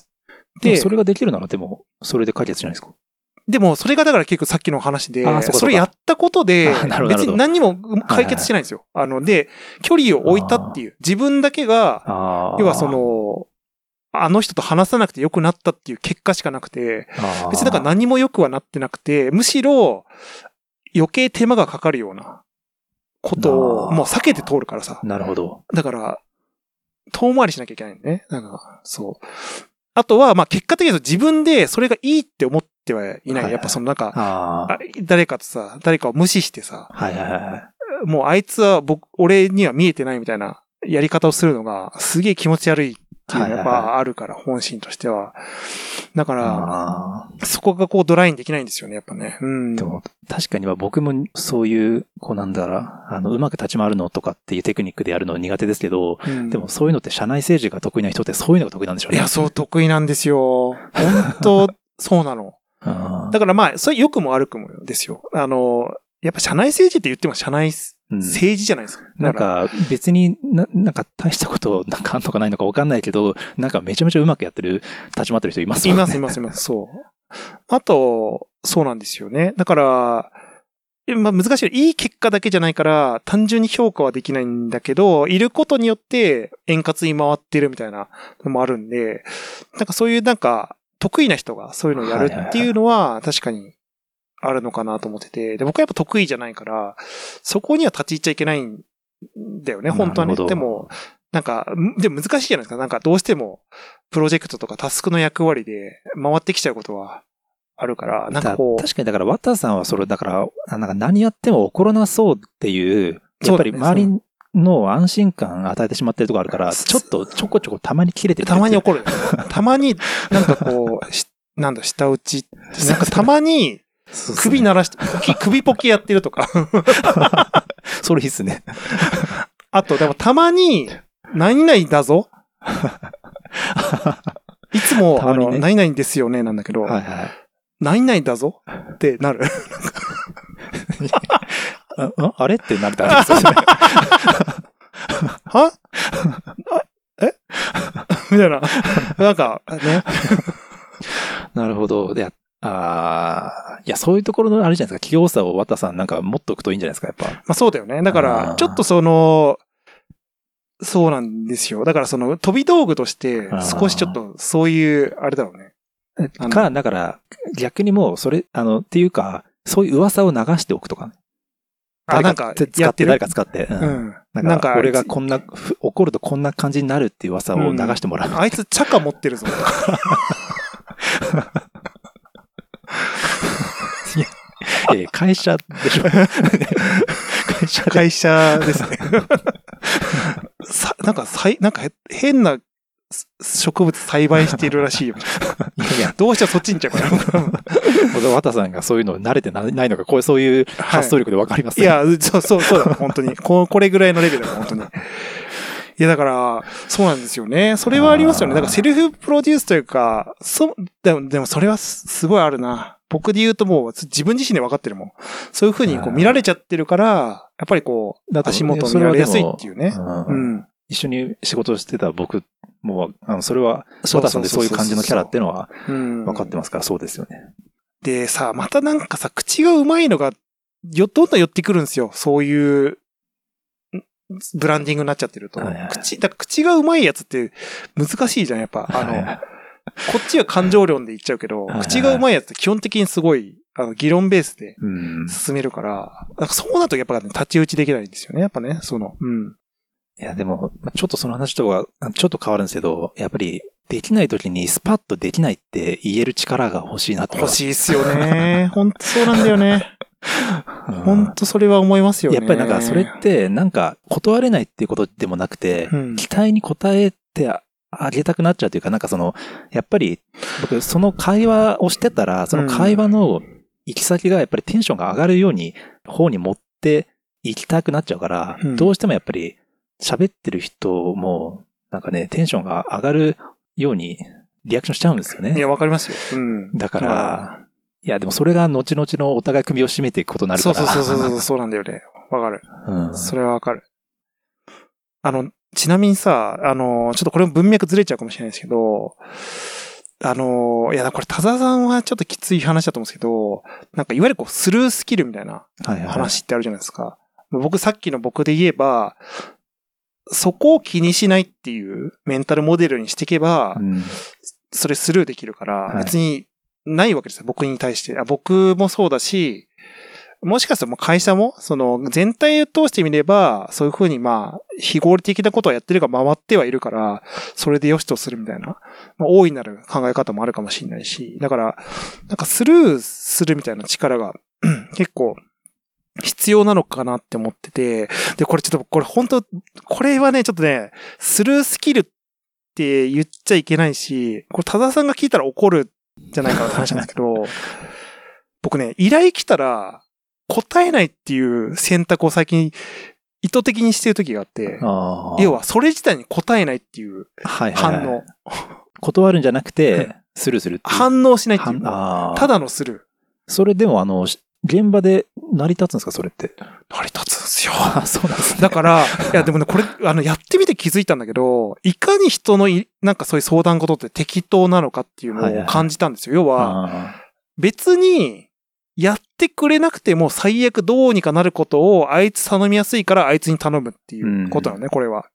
でそれができるならでも、それで解決じゃないですか？でも、それがだから結構さっきの話でそれやったことで別に何にも解決してないんですよ。あの、で、距離を置いたっていう、自分だけが、ああ。要はそ、の、あの人と話さなくて良くなったっていう結果しかなくて、別にだから何も良くはなってなくて、むしろ余計手間がかかるようなことをもう避けて通るからさ。なるほど。だから、遠回りしなきゃいけないんだね。なんか、そう。あとは、まあ結果的には自分でそれがいいって思ってはいない。はいやっぱそのなんか、誰かとさ、誰かを無視してさ、はいはいはい。もうあいつは僕、俺には見えてないみたいなやり方をするのがすげえ気持ち悪いっていうのがやっぱあるから、本心としては。だから。そこがこうドライにできないんですよね、やっぱね。うん。でも、確かには僕もそういう、こうなんだろう、あの、うまく立ち回るのとかっていうテクニックでやるの苦手ですけど、うんでもそういうのって社内政治が得意な人ってそういうのが得意なんでしょうね。いや、そう得意なんですよ。本当そうなの。あだからまあ、それ良くも悪くもですよ。あの、やっぱ社内政治って言っても社内うん政治じゃないですか。なんだらか別にな、なんか大したことなんかあんのかないのかわかんないけど、なんかめちゃめちゃうまくやってる、立ち回ってる人いますもんね。います、います、います。そう。あと、そうなんですよね。だから、えまあ難しい。いい結果だけじゃないから、単純に評価はできないんだけど、いることによって円滑に回ってるみたいなのもあるんで、なんかそういうなんか、得意な人がそういうのをやるっていうのは、確かにあるのかなと思ってて、で、僕はやっぱ得意じゃないから、そこには立ち入っちゃいけないんだよね、本当はね。でも、なんか、んでも難しいじゃないですか。なんかどうしても、プロジェクトとかタスクの役割で回ってきちゃうことはあるから、なんかこう、確かにだから、ワッターさんはそれ、だから、あなんか何やっても起こらなそうっていう、やっぱり周りの安心感与えてしまってるところあるから、ちょっとちょこちょこたまに切れてるたまに怒る。たまに、なんかこう、しなんだ、下打ち。なんかたまに、首鳴らして、首ポキやってるとか。それいいっすね。あと、でもたまに、何々だぞいつも、あの、何々ですよね、なんだけど、はいはい。何々だぞってなる。あああれってなるとあれですよね。は？あえ？みたいな。なんか、ね。なるほど。で、ああ、いや、そういうところのあれじゃないですか。器用さをワッターさんなんか持っとくといいんじゃないですか、やっぱ。まあそうだよね。だかあら、ーちょっとその、そうなんですよ。だからその飛び道具として少しちょっとそういう、あれだろうね。か、だから、逆にもう、それ、あの、っていうか、そういう噂を流しておくとかね。あ、なんか、使って、誰か使って。ううんん。ななんんか、か、俺がこんな、ふ怒るとこんな感じになるっていう噂を流してもらう。あいつ、チャカ持ってるぞ。ええ会社でしょ。会社で。会社ですね。さ、なんか、さい、なんかへ、変な植物栽培しているらしいよ。いやいや、どうしてもそっちに行っちゃうから。僕は綿さんがそういうの慣れてなないのが、こういう、そういう発想力でわかりますね。いや、そう、そう、そうだ、本当に。ここれぐらいのレベルだ、本当に。いや、だから、そうなんですよね。それはありますよね。だからセルフプロデュースというか、そ、でも、でもそれはすすごいあるな。僕で言うともう自分自身で分かってるもん。そういう風にこう見られちゃってるから、やっぱりこう、足元を見られやすいっていうね。うんうん。一緒に仕事をしてた僕も、あの、それは、そう綿さんでそういう感じのキャラっていうのはうん。分かってますから、そうですよね。でさ、またなんかさ、口がうまいのが、よ、どんどん寄ってくるんですよ。そういう、んブランディングになっちゃってると。はいはい口、がうまいやつって難しいじゃん、やっぱ。あの、はいはいこっちは感情論で言っちゃうけど、口がうまいやつって基本的にすごい、あの、議論ベースでうん。進めるから、なんかそうなるとやっぱね、太刀打ちできないんですよね、やっぱね、その、うん。いや、でも、まあちょっとその話とは、ちょっと変わるんですけど、やっぱり、できない時にスパッとできないって言える力が欲しいなって欲しいっすよね。ほんとそうなんだよね。いほんとそれは思いますよね。やっぱりなんか、それって、なんか、断れないっていうことでもなくて、うん期待に応えてあげたくなっちゃうというか、なんかその、やっぱり、僕、その会話をしてたら、その会話の行き先がやっぱりテンションが上がるように、方に持って行きたくなっちゃうから、うんどうしてもやっぱり、喋ってる人も、なんかね、テンションが上がるように、リアクションしちゃうんですよね。いや、わかりますよ。うん。だから、いや、でもそれが後々のお互い首を絞めていくことになるから。そうそうそうそう、そうなんだよね。わかる。うん。それはわかる。あの、ちなみにさ、あの、ちょっとこれも文脈ずれちゃうかもしれないですけど、あの、いや、これ田沢さんはちょっときつい話だと思うんですけど、なんかいわゆるこうスルースキルみたいなはいはい。話ってあるじゃないですか。僕さっきの僕で言えば、そこを気にしないっていうメンタルモデルにしていけばう、ん。それスルーできるからは、い別にないわけですよ。僕に対して。あ僕もそうだし、もしかしたらもう会社も、その全体を通してみれば、そういうふうにまあ、非合理的なことをやってるが回ってはいるから、それで良しとするみたいな、まあ、大いなる考え方もあるかもしれないし、だから、なんかスルーするみたいな力が 結構必要なのかなって思ってて、で、これちょっと、これ本当これはね、ちょっとね、スルースキルって言っちゃいけないし、これ多田さんが聞いたら怒るじゃないかなって話なんですけど、僕ね、依頼来たら答えないっていう選択を最近意図的にしてる時があって。要はそれ自体に答えないっていうはいはいはい反応。断るんじゃなくうんて、スルーするって。反応しないっていう。ただのスルー。それでもあの、し現場で成り立つんですか、それって？成り立つんですよ。あそうなんですね。だから、いやでもね、これ、あの、やってみて気づいたんだけど、いかに人のい、なんかそういう相談事って適当なのかっていうのをはいはいはい感じたんですよ。要は、あ別に、やってくれなくても最悪どうにかなることをあいつ頼みやすいからあいつに頼むっていうことなのね、これは。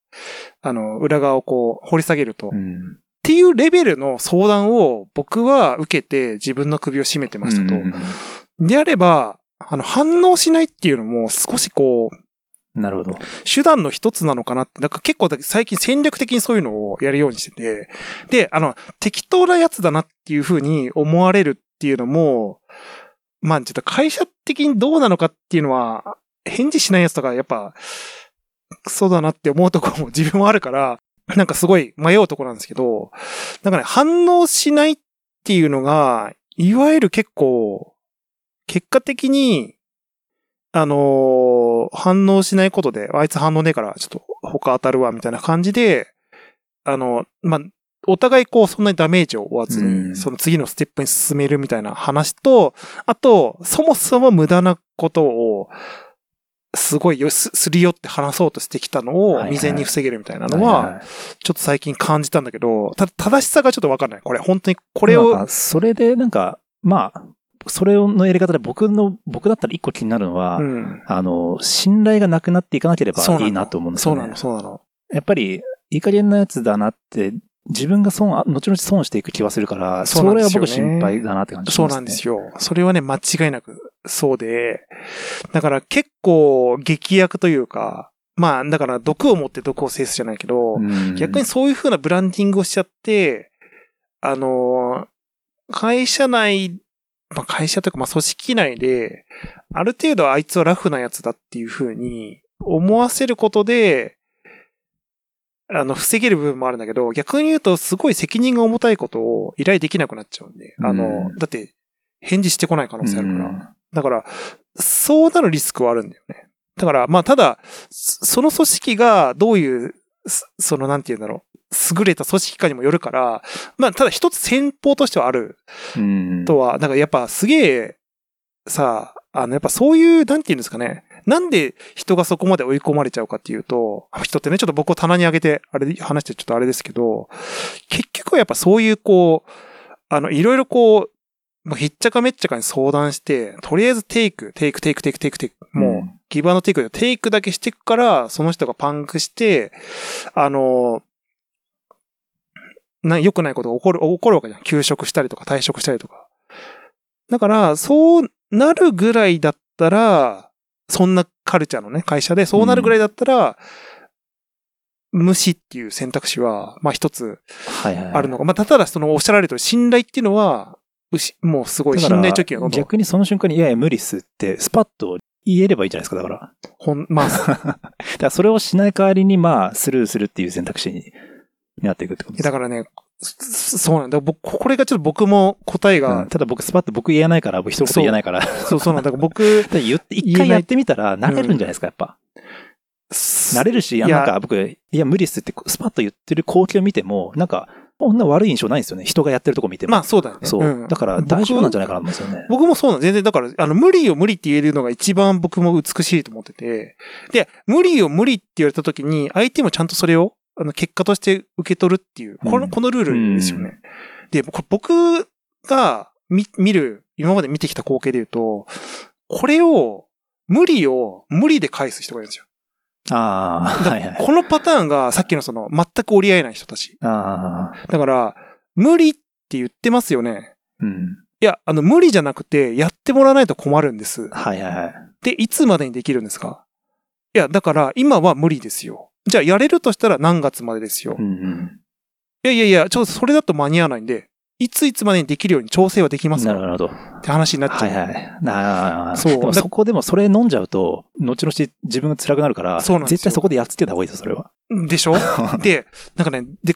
あの、裏側をこう掘り下げると。うん。ていうレベルの相談を僕は受けて自分の首を絞めてましたと。うんであれば、あの、反応しないっていうのも少しこう、なるほど。手段の一つなのかなって、なんか結構最近戦略的にそういうのをやるようにしてて、で、あの、適当なやつだなっていうふうに思われるっていうのも、まあちょっと会社的にどうなのかっていうのは、返事しないやつとかやっぱ、そうだなって思うところも自分もあるから、なんかすごい迷うとこなんですけど、なんかね、反応しないっていうのが、いわゆる結構、結果的に、あのー反応しないことで、あいつ反応ねえから、ちょっと他当たるわ、みたいな感じで、あの、まあ、お互いこう、そんなにダメージを負わずに、うんその次のステップに進めるみたいな話と、あと、そもそも無駄なことを、すごいよす、すり寄って話そうとしてきたのを未然に防げるみたいなのいは、いちょっと最近感じたんだけど、ただ正しさがちょっとわかんない。これ、本当に、これをそれでなんか、まあ、それのやり方で僕の、僕だったら一個気になるのは、うん。あの、信頼がなくなっていかなければいいなと思うんですよね。そうなの、そうなの。やっぱり、いい加減なやつだなって、自分が損、あ後々損していく気はするから、そうなんれは僕心配だなって感じしそうます、ね。なんですよ。それはね、間違いなくそうで、だから結構劇薬というか、まあ、だから毒を持って毒を制すじゃないけど、うん逆にそういう風なブランディングをしちゃって、あの、会社内、まあ会社というか、まあ組織内で、ある程度あいつはラフなやつだっていう風に思わせることで、あの、防げる部分もあるんだけど、逆に言うとすごい責任が重たいことを依頼できなくなっちゃうんで、あのう、んだって返事してこない可能性あるから。うんだから、そうなるリスクはあるんだよね。だから、まあ、ただ、そその組織がどういう、すその、なんて言うんだろう、優れた組織かにもよるから、まあ、ただ一つ戦法としてはあるうんとは、だからやっぱすげえ、さあ、あの、やっぱそういう、なんて言うんですかね。なんで人がそこまで追い込まれちゃうかっていうと、人ってね、ちょっと僕を棚に上げて、あれで話してちょっとあれですけど、結局はやっぱそういうこう、あの、いろいろこう、もうひっちゃかめっちゃかに相談して、とりあえず take、take、take、take、take、take、もう、うん giver の take で take だけしていくから、その人がパンクして、あの、な、良くないことが起こる、起こるわけじゃん。休職したりとか退職したりとか。だから、そうなるぐらいだったら、そんなカルチャーのね、会社でそうなるぐらいだったら、無視っていう選択肢は、まあ一つはいはいはい。あるのか。まあ、ただそのおっしゃられてる信頼っていうのは、もうすごい信頼貯金がどんどん逆にその瞬間に、いやいや無理っすって、スパッと言えればいいじゃないですか、だから。ほん、まあ、だからそれをしない代わりに、まあ、スルーするっていう選択肢になっていくってことです。だからね、そ そうなんだ。僕、これがちょっと僕も答えうがん、ただ僕スパッと僕言えないから、僕一言言えないから。そう そうなんだ。僕、言って、一回やってみたら慣れるんじゃないですか、やっぱ。慣れるし、なんか僕、いや無理っすってスパッと言ってる光景を見ても、なんか、こんな悪い印象ないんですよね。人がやってるとこ見ても。まあそうだよね。そう。んだから大丈夫なんじゃないかなと思うんですよね。僕もそうなん、全然、だから、あの、無理を無理って言えるのが一番僕も美しいと思ってて、で、無理を無理って言われた時に、相手もちゃんとそれを、あの、結果として受け取るっていう、この、うんこのルールですよね。で、これ僕が見、見る、今まで見てきた光景で言うと、これを、無理を無理で返す人がいるんですよ。ああ、はいはい。このパターンがさっきのその、全く折り合えない人たち。ああ、だから、無理って言ってますよね。うん。いや、あの、無理じゃなくて、やってもらわないと困るんです。はいはいはい。で、いつまでにできるんですか？いや、だから、今は無理ですよ。じゃあ、やれるとしたら何月までですよ。いうんうん。やいやいや、ちょっとそれだと間に合わないんで、いついつまでにできるように調整はできますか？なるほど。って話になっちゃ。はいうはい。ああ、そう そこでもそれ飲んじゃうと、後々自分が辛くなるから、そうなんですよ絶対そこでやっつけた方がいいですよ、それは。でしょ？で、なんかね、で、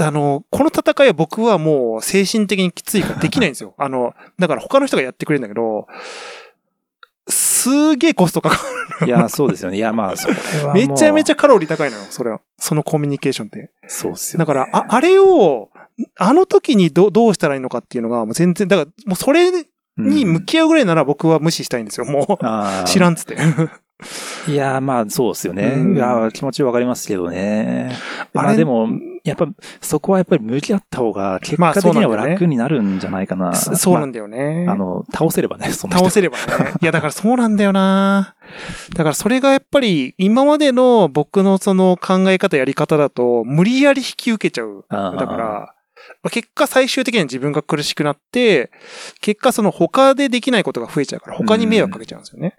あの、この戦いは僕はもう精神的にきついからできないんですよ。あの、だから他の人がやってくれるんだけど、すげえコストかかいや、そうですよね。いや、まあ、それは。めちゃめちゃカロリー高いのよ、それは。そのコミュニケーションって。そうっすよ、ね。だから、あ、あれを、あの時にどどうしたらいいのかっていうのが、もう全然、だから、もうそれに向き合うぐらいなら僕は無視したいんですよ。もう、知らん。つって。いや、まあ、そうっすよね。うんいや、気持ちわかりますけどね。まあれ？あでも、やっぱ、そこはやっぱり向き合った方が、結まあ果的には楽になるんじゃないかな。そうなんだよね。まああの、倒せればね、その人倒せればね。いや、だからそうなんだよな。だからそれがやっぱり、今までの僕のその考え方、やり方だと、無理やり引き受けちゃう。だから、まあ結果最終的には自分が苦しくなって、結果その他でできないことが増えちゃうから、他に迷惑かけちゃうんですよね。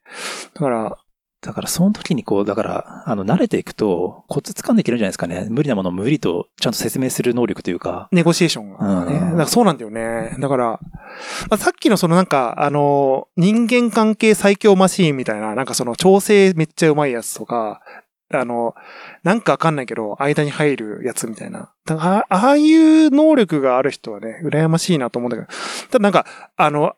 だから、だからその時にこう、だから、あの、慣れていくと、コツ掴んでいけるんじゃないですかね。無理なものを無理とちゃんと説明する能力というか。ネゴシエーションがね。うんだからそうなんだよね。だから、まあ、さっきのそのなんか、あの、人間関係最強マシーンみたいな、なんかその調整めっちゃうまいやつとか、あの、なんかわかんないけど、間に入るやつみたいな。だからあああいう能力がある人はね、羨ましいなと思うんだけど、ただなんか、あの、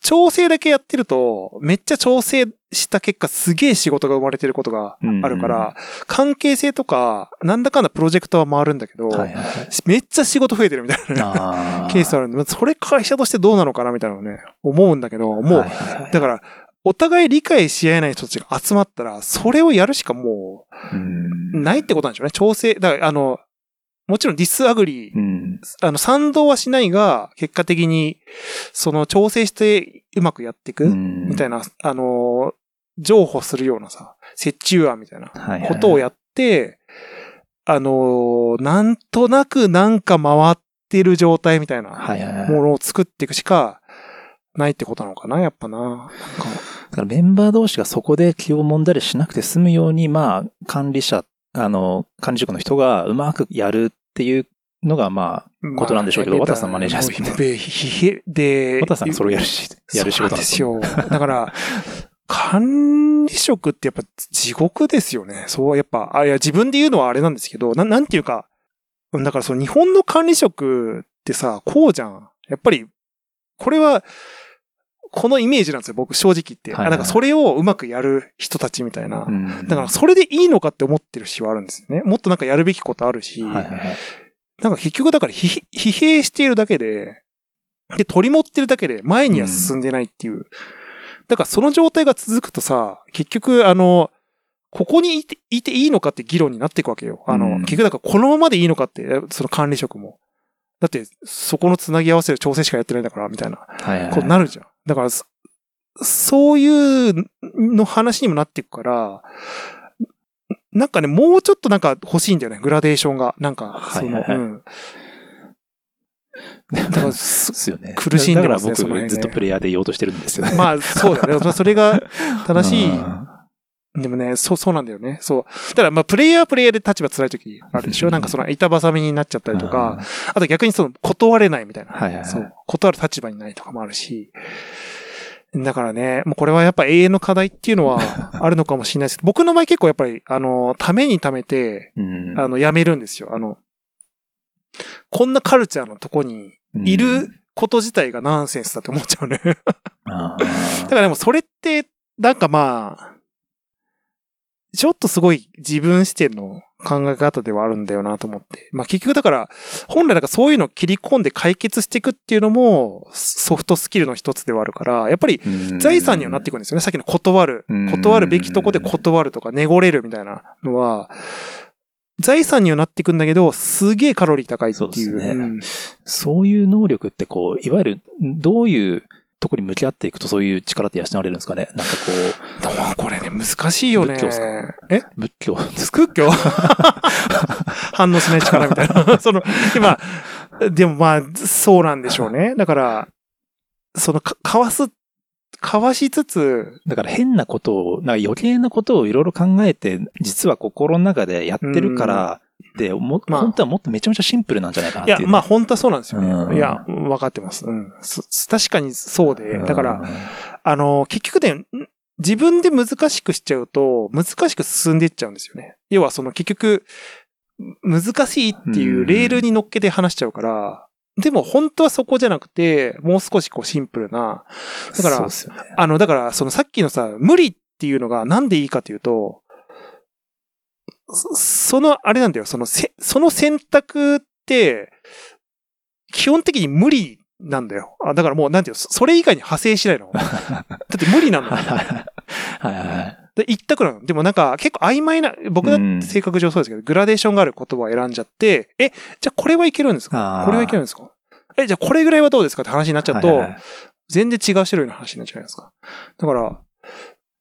調整だけやってると、めっちゃ調整した結果すげえ仕事が生まれてることがあるから、関係性とか、なんだかんだプロジェクトは回るんだけど、はいはいはい。めっちゃ仕事増えてるみたいなあ ケースあるんで、それ会社としてどうなのかなみたいなのね、思うんだけど、もう、はいはいはいだから、お互い理解し合えない人たちが集まったら、それをやるしかもうんう、ないってことなんでしょうね。調整。だから、あの、もちろん disagree、うん。あの、賛同はしないが、結果的に、その調整してうまくやっていく、みたいな。な、あの、譲歩するようなさ、折衷案みたいなことをやって、あの、なんとなくなんか回ってる状態みたいな。ものを作っていくしかないってことなのかな、やっぱな。なんかだからメンバー同士がそこで気を揉んだりしなくて済むように、まあ、管理者、あの、管理職の人がうまくやるっていうのが、まあ、ことなんでしょうけどまあさんマネージャーですもんねで、渡さんがそれをやるし、やる仕事なんですよ。だから、管理職ってやっぱ地獄ですよね。そう、やっぱ、あ、いや、自分で言うのはあれなんですけど、ななんていうか、うんだからその日本の管理職ってさ、こうじゃん。やっぱり、これは、このイメージなんですよ、僕、正直言って。はいはいあだからそれをうまくやる人たちみたいな。うんだからそれでいいのかって思ってる節はあるんですよね。もっとなんかやるべきことあるし、はいはいはい。なんか結局だから疲疲弊しているだけで、で、取り持ってるだけで前には進んでないっていう。だからその状態が続くとさ、結局あの、ここにいていていいのかって議論になっていくわけよ。あの、うん結局だからこのままでいいのかって、その管理職も。だって、そこのつなぎ合わせる調整しかやってないんだから、みたいなはいはいはい。ことになるじゃん。だから、そそういうの話にもなっていくから、なんかね、もうちょっとなんか欲しいんだよね、グラデーションが。なんか、その、はいはいはいうん。だから、すですよね。苦しんでますねだから僕、ずっとプレイヤーで言おうとしてるんですよね。まあ、そうだね。まあそれが正しい。うんでもね、そう、そうなんだよね。そう。だから、まあ、プレイヤーはプレイヤーで立場辛い時あるでしょなんかその板挟みになっちゃったりとか、あと逆にその断れないみたいな。はいはいはいそう。断る立場にないとかもあるし。だからね、もうこれはやっぱ永遠の課題っていうのは あるのかもしれないですけど、僕の場合結構やっぱり、あの、ためにためて、うんあの、やめるんですよ。あの、こんなカルチャーのとこにいること自体がナンセンスだと思っちゃうね。あ だからでもそれって、なんかまあ、ちょっとすごい自分視点の考え方ではあるんだよなと思って。まあ結局だから、本来なんかそういうのを切り込んで解決していくっていうのもソフトスキルの一つではあるから、やっぱり財産にはなっていくんですよね。さっきの断る。断るべきとこで断るとか、濁れるみたいなのは、財産にはなっていくんだけど、すげえカロリー高いっていう。そうですねんそういう能力ってこう、いわゆる、どういうとこに向き合っていくとそういう力って養われるんですかね？なんかこう、これね、難しいよね。仏教っすか？え？仏教。です仏教？反応しない力みたいな。その、今、でもまあ、そうなんでしょうね。だから、その、か、かわす、かわしつつ、だから変なことを、なんか余計なことをいろいろ考えて、実は心の中でやってるから、で、も、まあ本当はもっとめちゃめちゃシンプルなんじゃないかないっていう、、やまあ本当はそうなんですようんね。いや、わかってます。うん。そ確かにそうで、だから、あの、結局ね、ん自分で難しくしちゃうと、難しく進んでいっちゃうんですよね。要はその結局、難しいっていうレールに乗っけて話しちゃうから、でも本当はそこじゃなくて、もう少しこうシンプルな。だからね。あの、だからそのさっきのさ、無理っていうのがなんでいいかというと、そその、あれなんだよ、そのせ、その選択って、基本的に無理なんだよ。あだからもう、なんていうの、そそれ以外に派生しないの。だって無理なの。はいはいはい。で、一択なの。でもなんか結構曖昧な、僕だって性格上そうですけど、グラデーションがある言葉を選んじゃって、え、じゃあこれはいけるんですか？これはいけるんですか？え、じゃあこれぐらいはどうですか？って話になっちゃうと、はいはいはい全然違う種類の話になっちゃうじゃないですか？だから、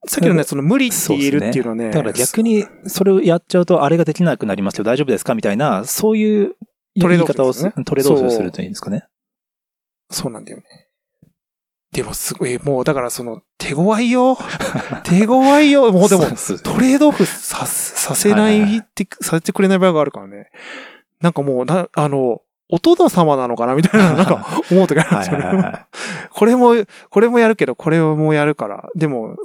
さっきの ね、その無理って言えるっていうのはね、だから逆に、それをやっちゃうと、あれができなくなりますよ、大丈夫ですかみたいな、そういうトレードオ言い方をねすトレードオフをするといいんですかね。そうなんだよね。でもすごい、もうだからその、手強いよ。手強いよ。もうでも、トレードオフさ、させないって、させてくれない場合があるからね。なんかもう、な、あの、お殿様なのかな？みたいな、なんか思うときあるんですよね。これも、これもやるけど、これもやるから。でも、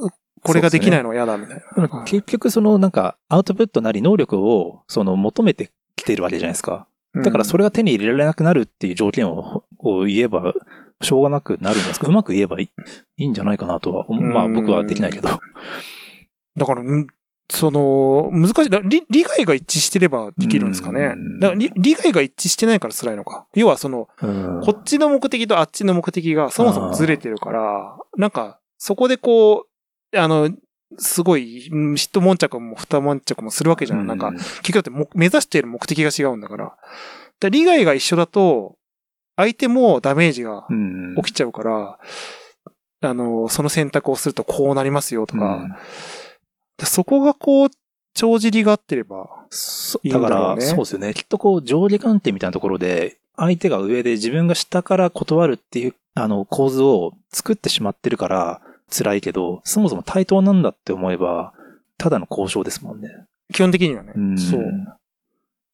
これができないのは嫌だみたいな。結局そのなんか、アウトプットなり能力を、その求めてきてるわけじゃないですか。だからそれ、れが手に入れられなくなるっていう条件をを言えば、しょうがなくなるんですかうまく言えばいいんじゃないかなとは。まあうん僕はできないけど。だから、んその、難しい。だ利利害が一致してればできるんですかねうん。だから利、利害が一致してないから辛いのか。要はその、うんこっちの目的とあっちの目的がそもそもずれてるから、なんか、そこでこう、あの、すごい、うん一悶着も二悶着もするわけじゃん。なんか、結局だっても目指している目的が違うんだから。だ利害が一緒だと、相手もダメージがうん、起きちゃうから、あの、その選択をするとこうなりますよとか、そこがこう、帳尻が合ってれば、そいいんだろうだから、ねそうですよね。きっとこう、上下関係みたいなところで、相手が上で自分が下から断るっていう、あの、構図を作ってしまってるから、辛いけど、そもそも対等なんだって思えば、ただの交渉ですもんね。基本的にはね。うんそう。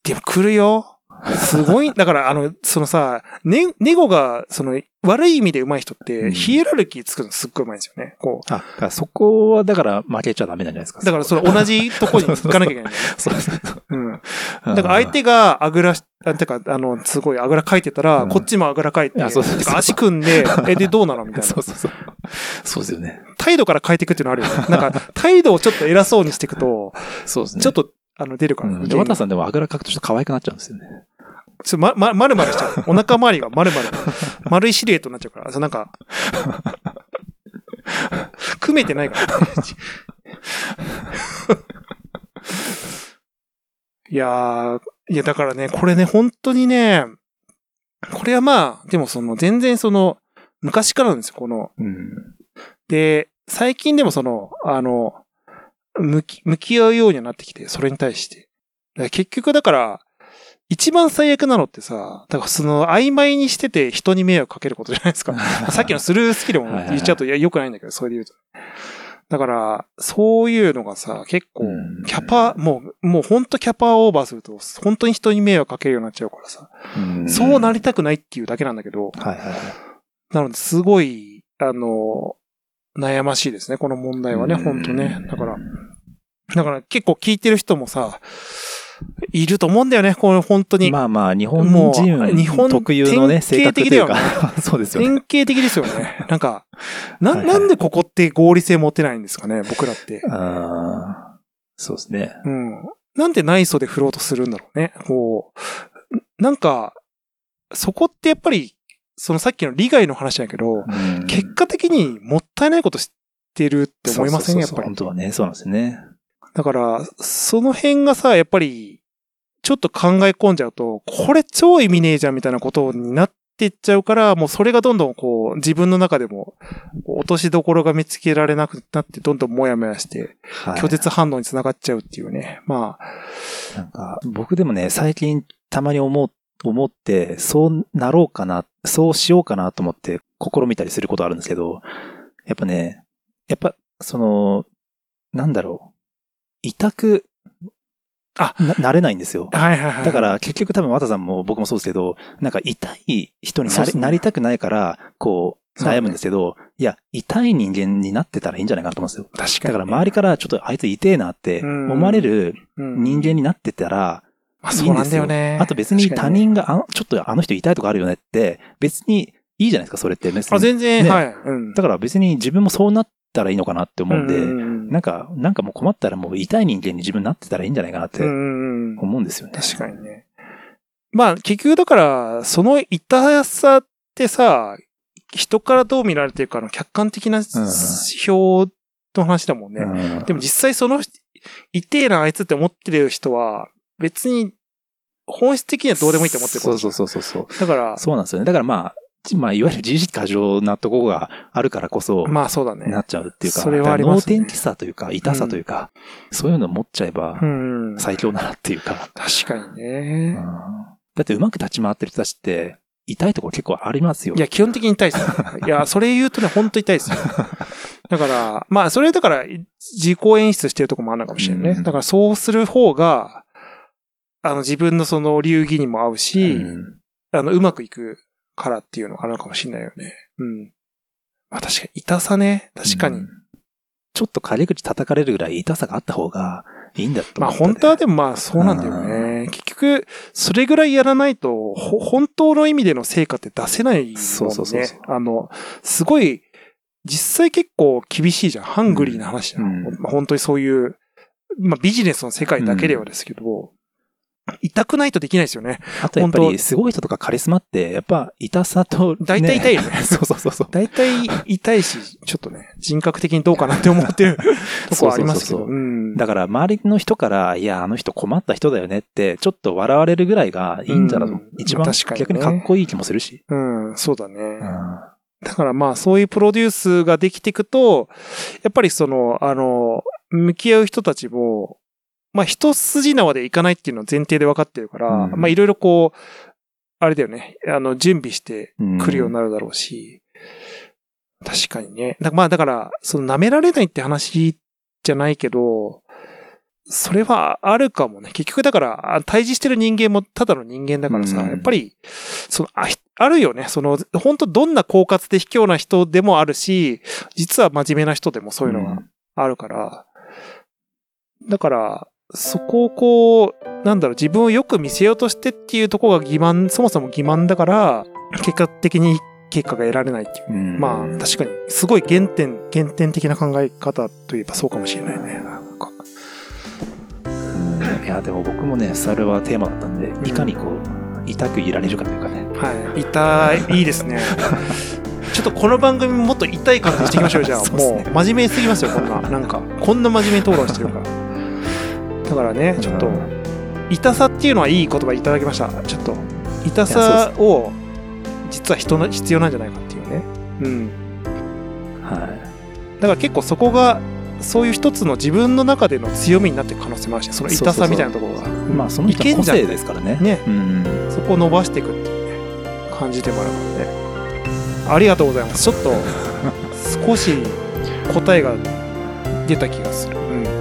でも来るよ。すごい、だからあの、そのさ、ね、ネゴが、その、悪い意味で上手い人って、うんヒエラルキー作るのすっごい上手いんですよね。こあ、だからそこは、だから負けちゃダメなんじゃないですか。う。だからその同じとこに行かなきゃいけない。そ うそうそう。うん。だから相手があぐらし、あ、てか、あの、すごいあぐらかいてたら、うんこっちもあぐらかいて、いやそうそう足組んで、え、でどうなのみたいな。そうそうそう。そうですよね。態度から変えていくっていうのあるよね。なんか、態度をちょっと偉そうにしていくと、そうですね。ちょっと、あの、出るから、うん、で、渡さんでもあぐらかくとちょっと可愛くなっちゃうんですよね。ちょま、ま、丸々しちゃう。お腹周りが丸々。丸いシルエットになっちゃうから。そうなんか、組めてないから、ね。いやー、いやだからね、これね、本当にね、これはまあ、でもその、全然その、昔からなんですよ、この。うん。で、最近でもその、あの、向き、向き合うようにはなってきて、それに対して。結局だから、一番最悪なのってさ、だからその曖昧にしてて人に迷惑かけることじゃないですか。さっきのスルースキルも言っちゃうといや良くないんだけど、それで言うと。だから、そういうのがさ、結構うん、キャパ、もう、もう本当キャパオーバーすると、本当に人に迷惑かけるようになっちゃうからさ、うんそうなりたくないっていうだけなんだけど、はいはいはい。なので、すごい、あの、悩ましいですね、この問題はね、うん本当ね。だから、だから結構聞いてる人もさ、いると思うんだよね、これ本当に。まあまあ、日本人日本特有のね、性典型的だよ格というねか、そうですよね。典型的ですよね。なんか、な、はいはいなんでここって合理性持てないんですかね、僕らって。あーそうですね。うん。なんで内装で振ろうとするんだろうね。こう、なんか、そこってやっぱり、そのさっきの利害の話だけど、うん結果的にもったいないことしてるって思いません？やっぱり本。当はね、そうなんですよね。だから、その辺がさ、やっぱり、ちょっと考え込んじゃうと、これ超意味ねえじゃんみたいなことになってっちゃうから、もうそれがどんどんこう、自分の中でも、落としどころが見つけられなくなって、どんどんもやもやして、はい。拒絶反応につながっちゃうっていうね。まあ、なんか、僕でもね、最近たまに思う、思って、そうなろうかな、そうしようかなと思って試みたりすることあるんですけど、やっぱね、やっぱ、その、なんだろう、痛く、あな、なれないんですよ。はいはいはい。だか、ら結局多分綿さんも僕もそうですけど、なんか痛い人になり,、なりたくないから、こう、悩むんですけど、いや、痛い人間になってたらいいんじゃないかなと思うんですよ。確かに。だから周りからちょっとあいつ痛えなってうん思われるうん人間になってたら、まあそうなんだよね。あと別に他人が、あのちょっとあの人痛いとかあるよねって、別にいいじゃないですか、それって。別あ、に全然、ねはい。うん。だから別に自分もそうなったらいいのかなって思うんで、うんうんなんか、なんかもう困ったらもう痛い人間に自分になってたらいいんじゃないかなってうんうんうん。思うんですよね。確かにね。まあ結局だから、その痛さってさ、人からどう見られてるかの客観的な指標の話だもんね。うんでも実際その人、痛えなあいつって思ってる人は、別に本質的にはどうでもいいって思ってるそうそうそうそうそう。だから、そうなんですよね。だからまあ、じまあ、いわゆる自意識過剰なところがあるからこそ、まあそうだね。なっちゃうっていうか、それはありますね脳天気さというか、痛さというか、そういうの持っちゃえばうん。確最強だなっていうか、かにね。だってうまく立ち回ってる人たちって、痛いところ結構ありますよ。いや、基本的に痛いですよ。いや、それ言うとね、本当痛いですよ。だから、まあ、それだから、自己演出してるとこもあるのかもしれないね。うんだから、そうする方が、あの、自分のその流儀にも合うし、うんあの、うまくいくからっていうのがあるのかもしれないよね。うん。まあ、確かに、痛さね。確かに。うんちょっと陰口叩かれるぐらい痛さがあった方がいいんだとまあ、本当はでもまあ、そうなんだよね。結局、それぐらいやらないと、ほ本当の意味での成果って出せないもんね。そうそうそうそうあの、すごい、実際結構厳しいじゃん。ハングリーな話じゃん。うんまあ本当にそういう、まあビジネスの世界だけではですけど、痛くないとできないですよね。あとやっぱ本りすごい人とかカリスマって、やっぱ痛さと、ね、大体痛いよね そうそうそうそう。大体痛いし、ちょっとね、人格的にどうかなって思ってる とこはありますけど。そうそうそううんだから周りの人から、いや、あの人困った人だよねって、ちょっと笑われるぐらいがいいんじゃない、うん一番逆にかっこいい気もするし。うん、そうだね。うんだからまあそういうプロデュースができていくと、やっぱりその、あの、向き合う人たちも、まあ一筋縄でいかないっていうのは前提で分かってるから、うんまあいろいろこう、あれだよね、あの、準備して来るようにななるだろうし、確かにね。だまあだから、その舐められないって話じゃないけど、それはあるかもね。結局だから、あ対峙してる人間もただの人間だからさ、うんやっぱり、そのあ、ひあるよね。その、本当どんな狡猾で卑怯な人でもあるし、実は真面目な人でもそういうのがあるから、だから、そこをこう、なんだろう、自分をよく見せようとしてっていうところが欺瞞、そもそも欺瞞だから、結果的に結果が得られないっていう。うんまあ、確かに、すごい原点、原点的な考え方といえばそうかもしれないね。いや、でも僕もね、それはテーマだったんで、いかにこう、痛くいられるかというかね。はい。痛い、いいですね。ちょっとこの番組もっと痛い感じにしていきましょう、じゃあ。そうねもう、真面目すぎますよ、こんな。なんか、こんな真面目に討論してるから。だからね、ちょっとう、ん痛さっていうのはいい言葉いただきました。ちょっと、痛さを、実は人の必要なんじゃないかっていうね。うん。はい。だから結構そこが、そういう一つの自分の中での強みになっていく可能性もあるし、その痛さみたいなところが。まあ、その人の個性ですからね。ね。うん。そこを伸ばしていくっていうね、感じでもあるからね。ありがとうございます。ちょっと、少し答えが出た気がする。うん。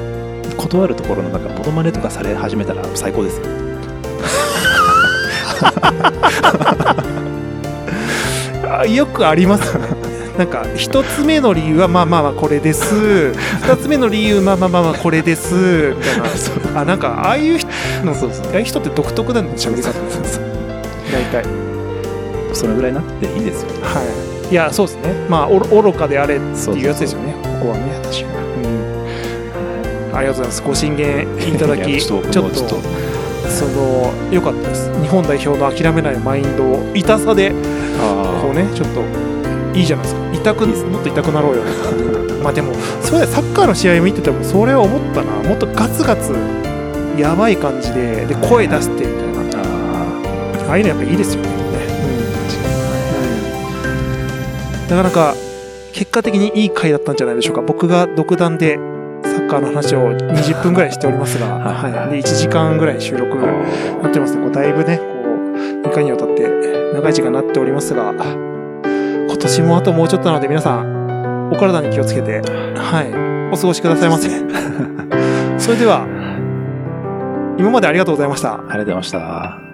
断るところのなんか、モノマネとかされ始めたら最高ですよ。あ よくありますよね。なんか、一つ目の理由は、まあまあまあ、これです。二つ目の理由、まあまあまあまあ、これです。みたいな。あ、なんか、ああいう人の、そうそうああいう人って独特なんだね、喋り方。大体。そのぐらいになっていいですよ。はい。いや、そうですね。まあ、おろ愚かであれっていうやつですよね。ここはね、確かに。うん。あありがとうございます。ご進言いただき、ちょっと、その、良かったです。日本代表の諦めないマインドを、痛さで、こうね、ちょっと、いいじゃないですか。痛く、もっと痛くなろうよ。まあでも、そうだよサッカーの試合見てても、それは思ったな。もっとガツガツ、やばい感じで、で、声出してみたいな。あああいうのやっぱいいですよね。ーなかなか結果的にいい回だったんじゃないでしょうか。僕が独断でサッカーの話を20分ぐらいしておりますが、はいはい。で、1時間ぐらい収録になってますね。こうだいぶね、こう、2回にわたって長い時間になっておりますが、今年もあともうちょっとなので皆さん、お体に気をつけて、はい、お過ごしくださいませ。それでは、今までありがとうございました。ありがとうございました。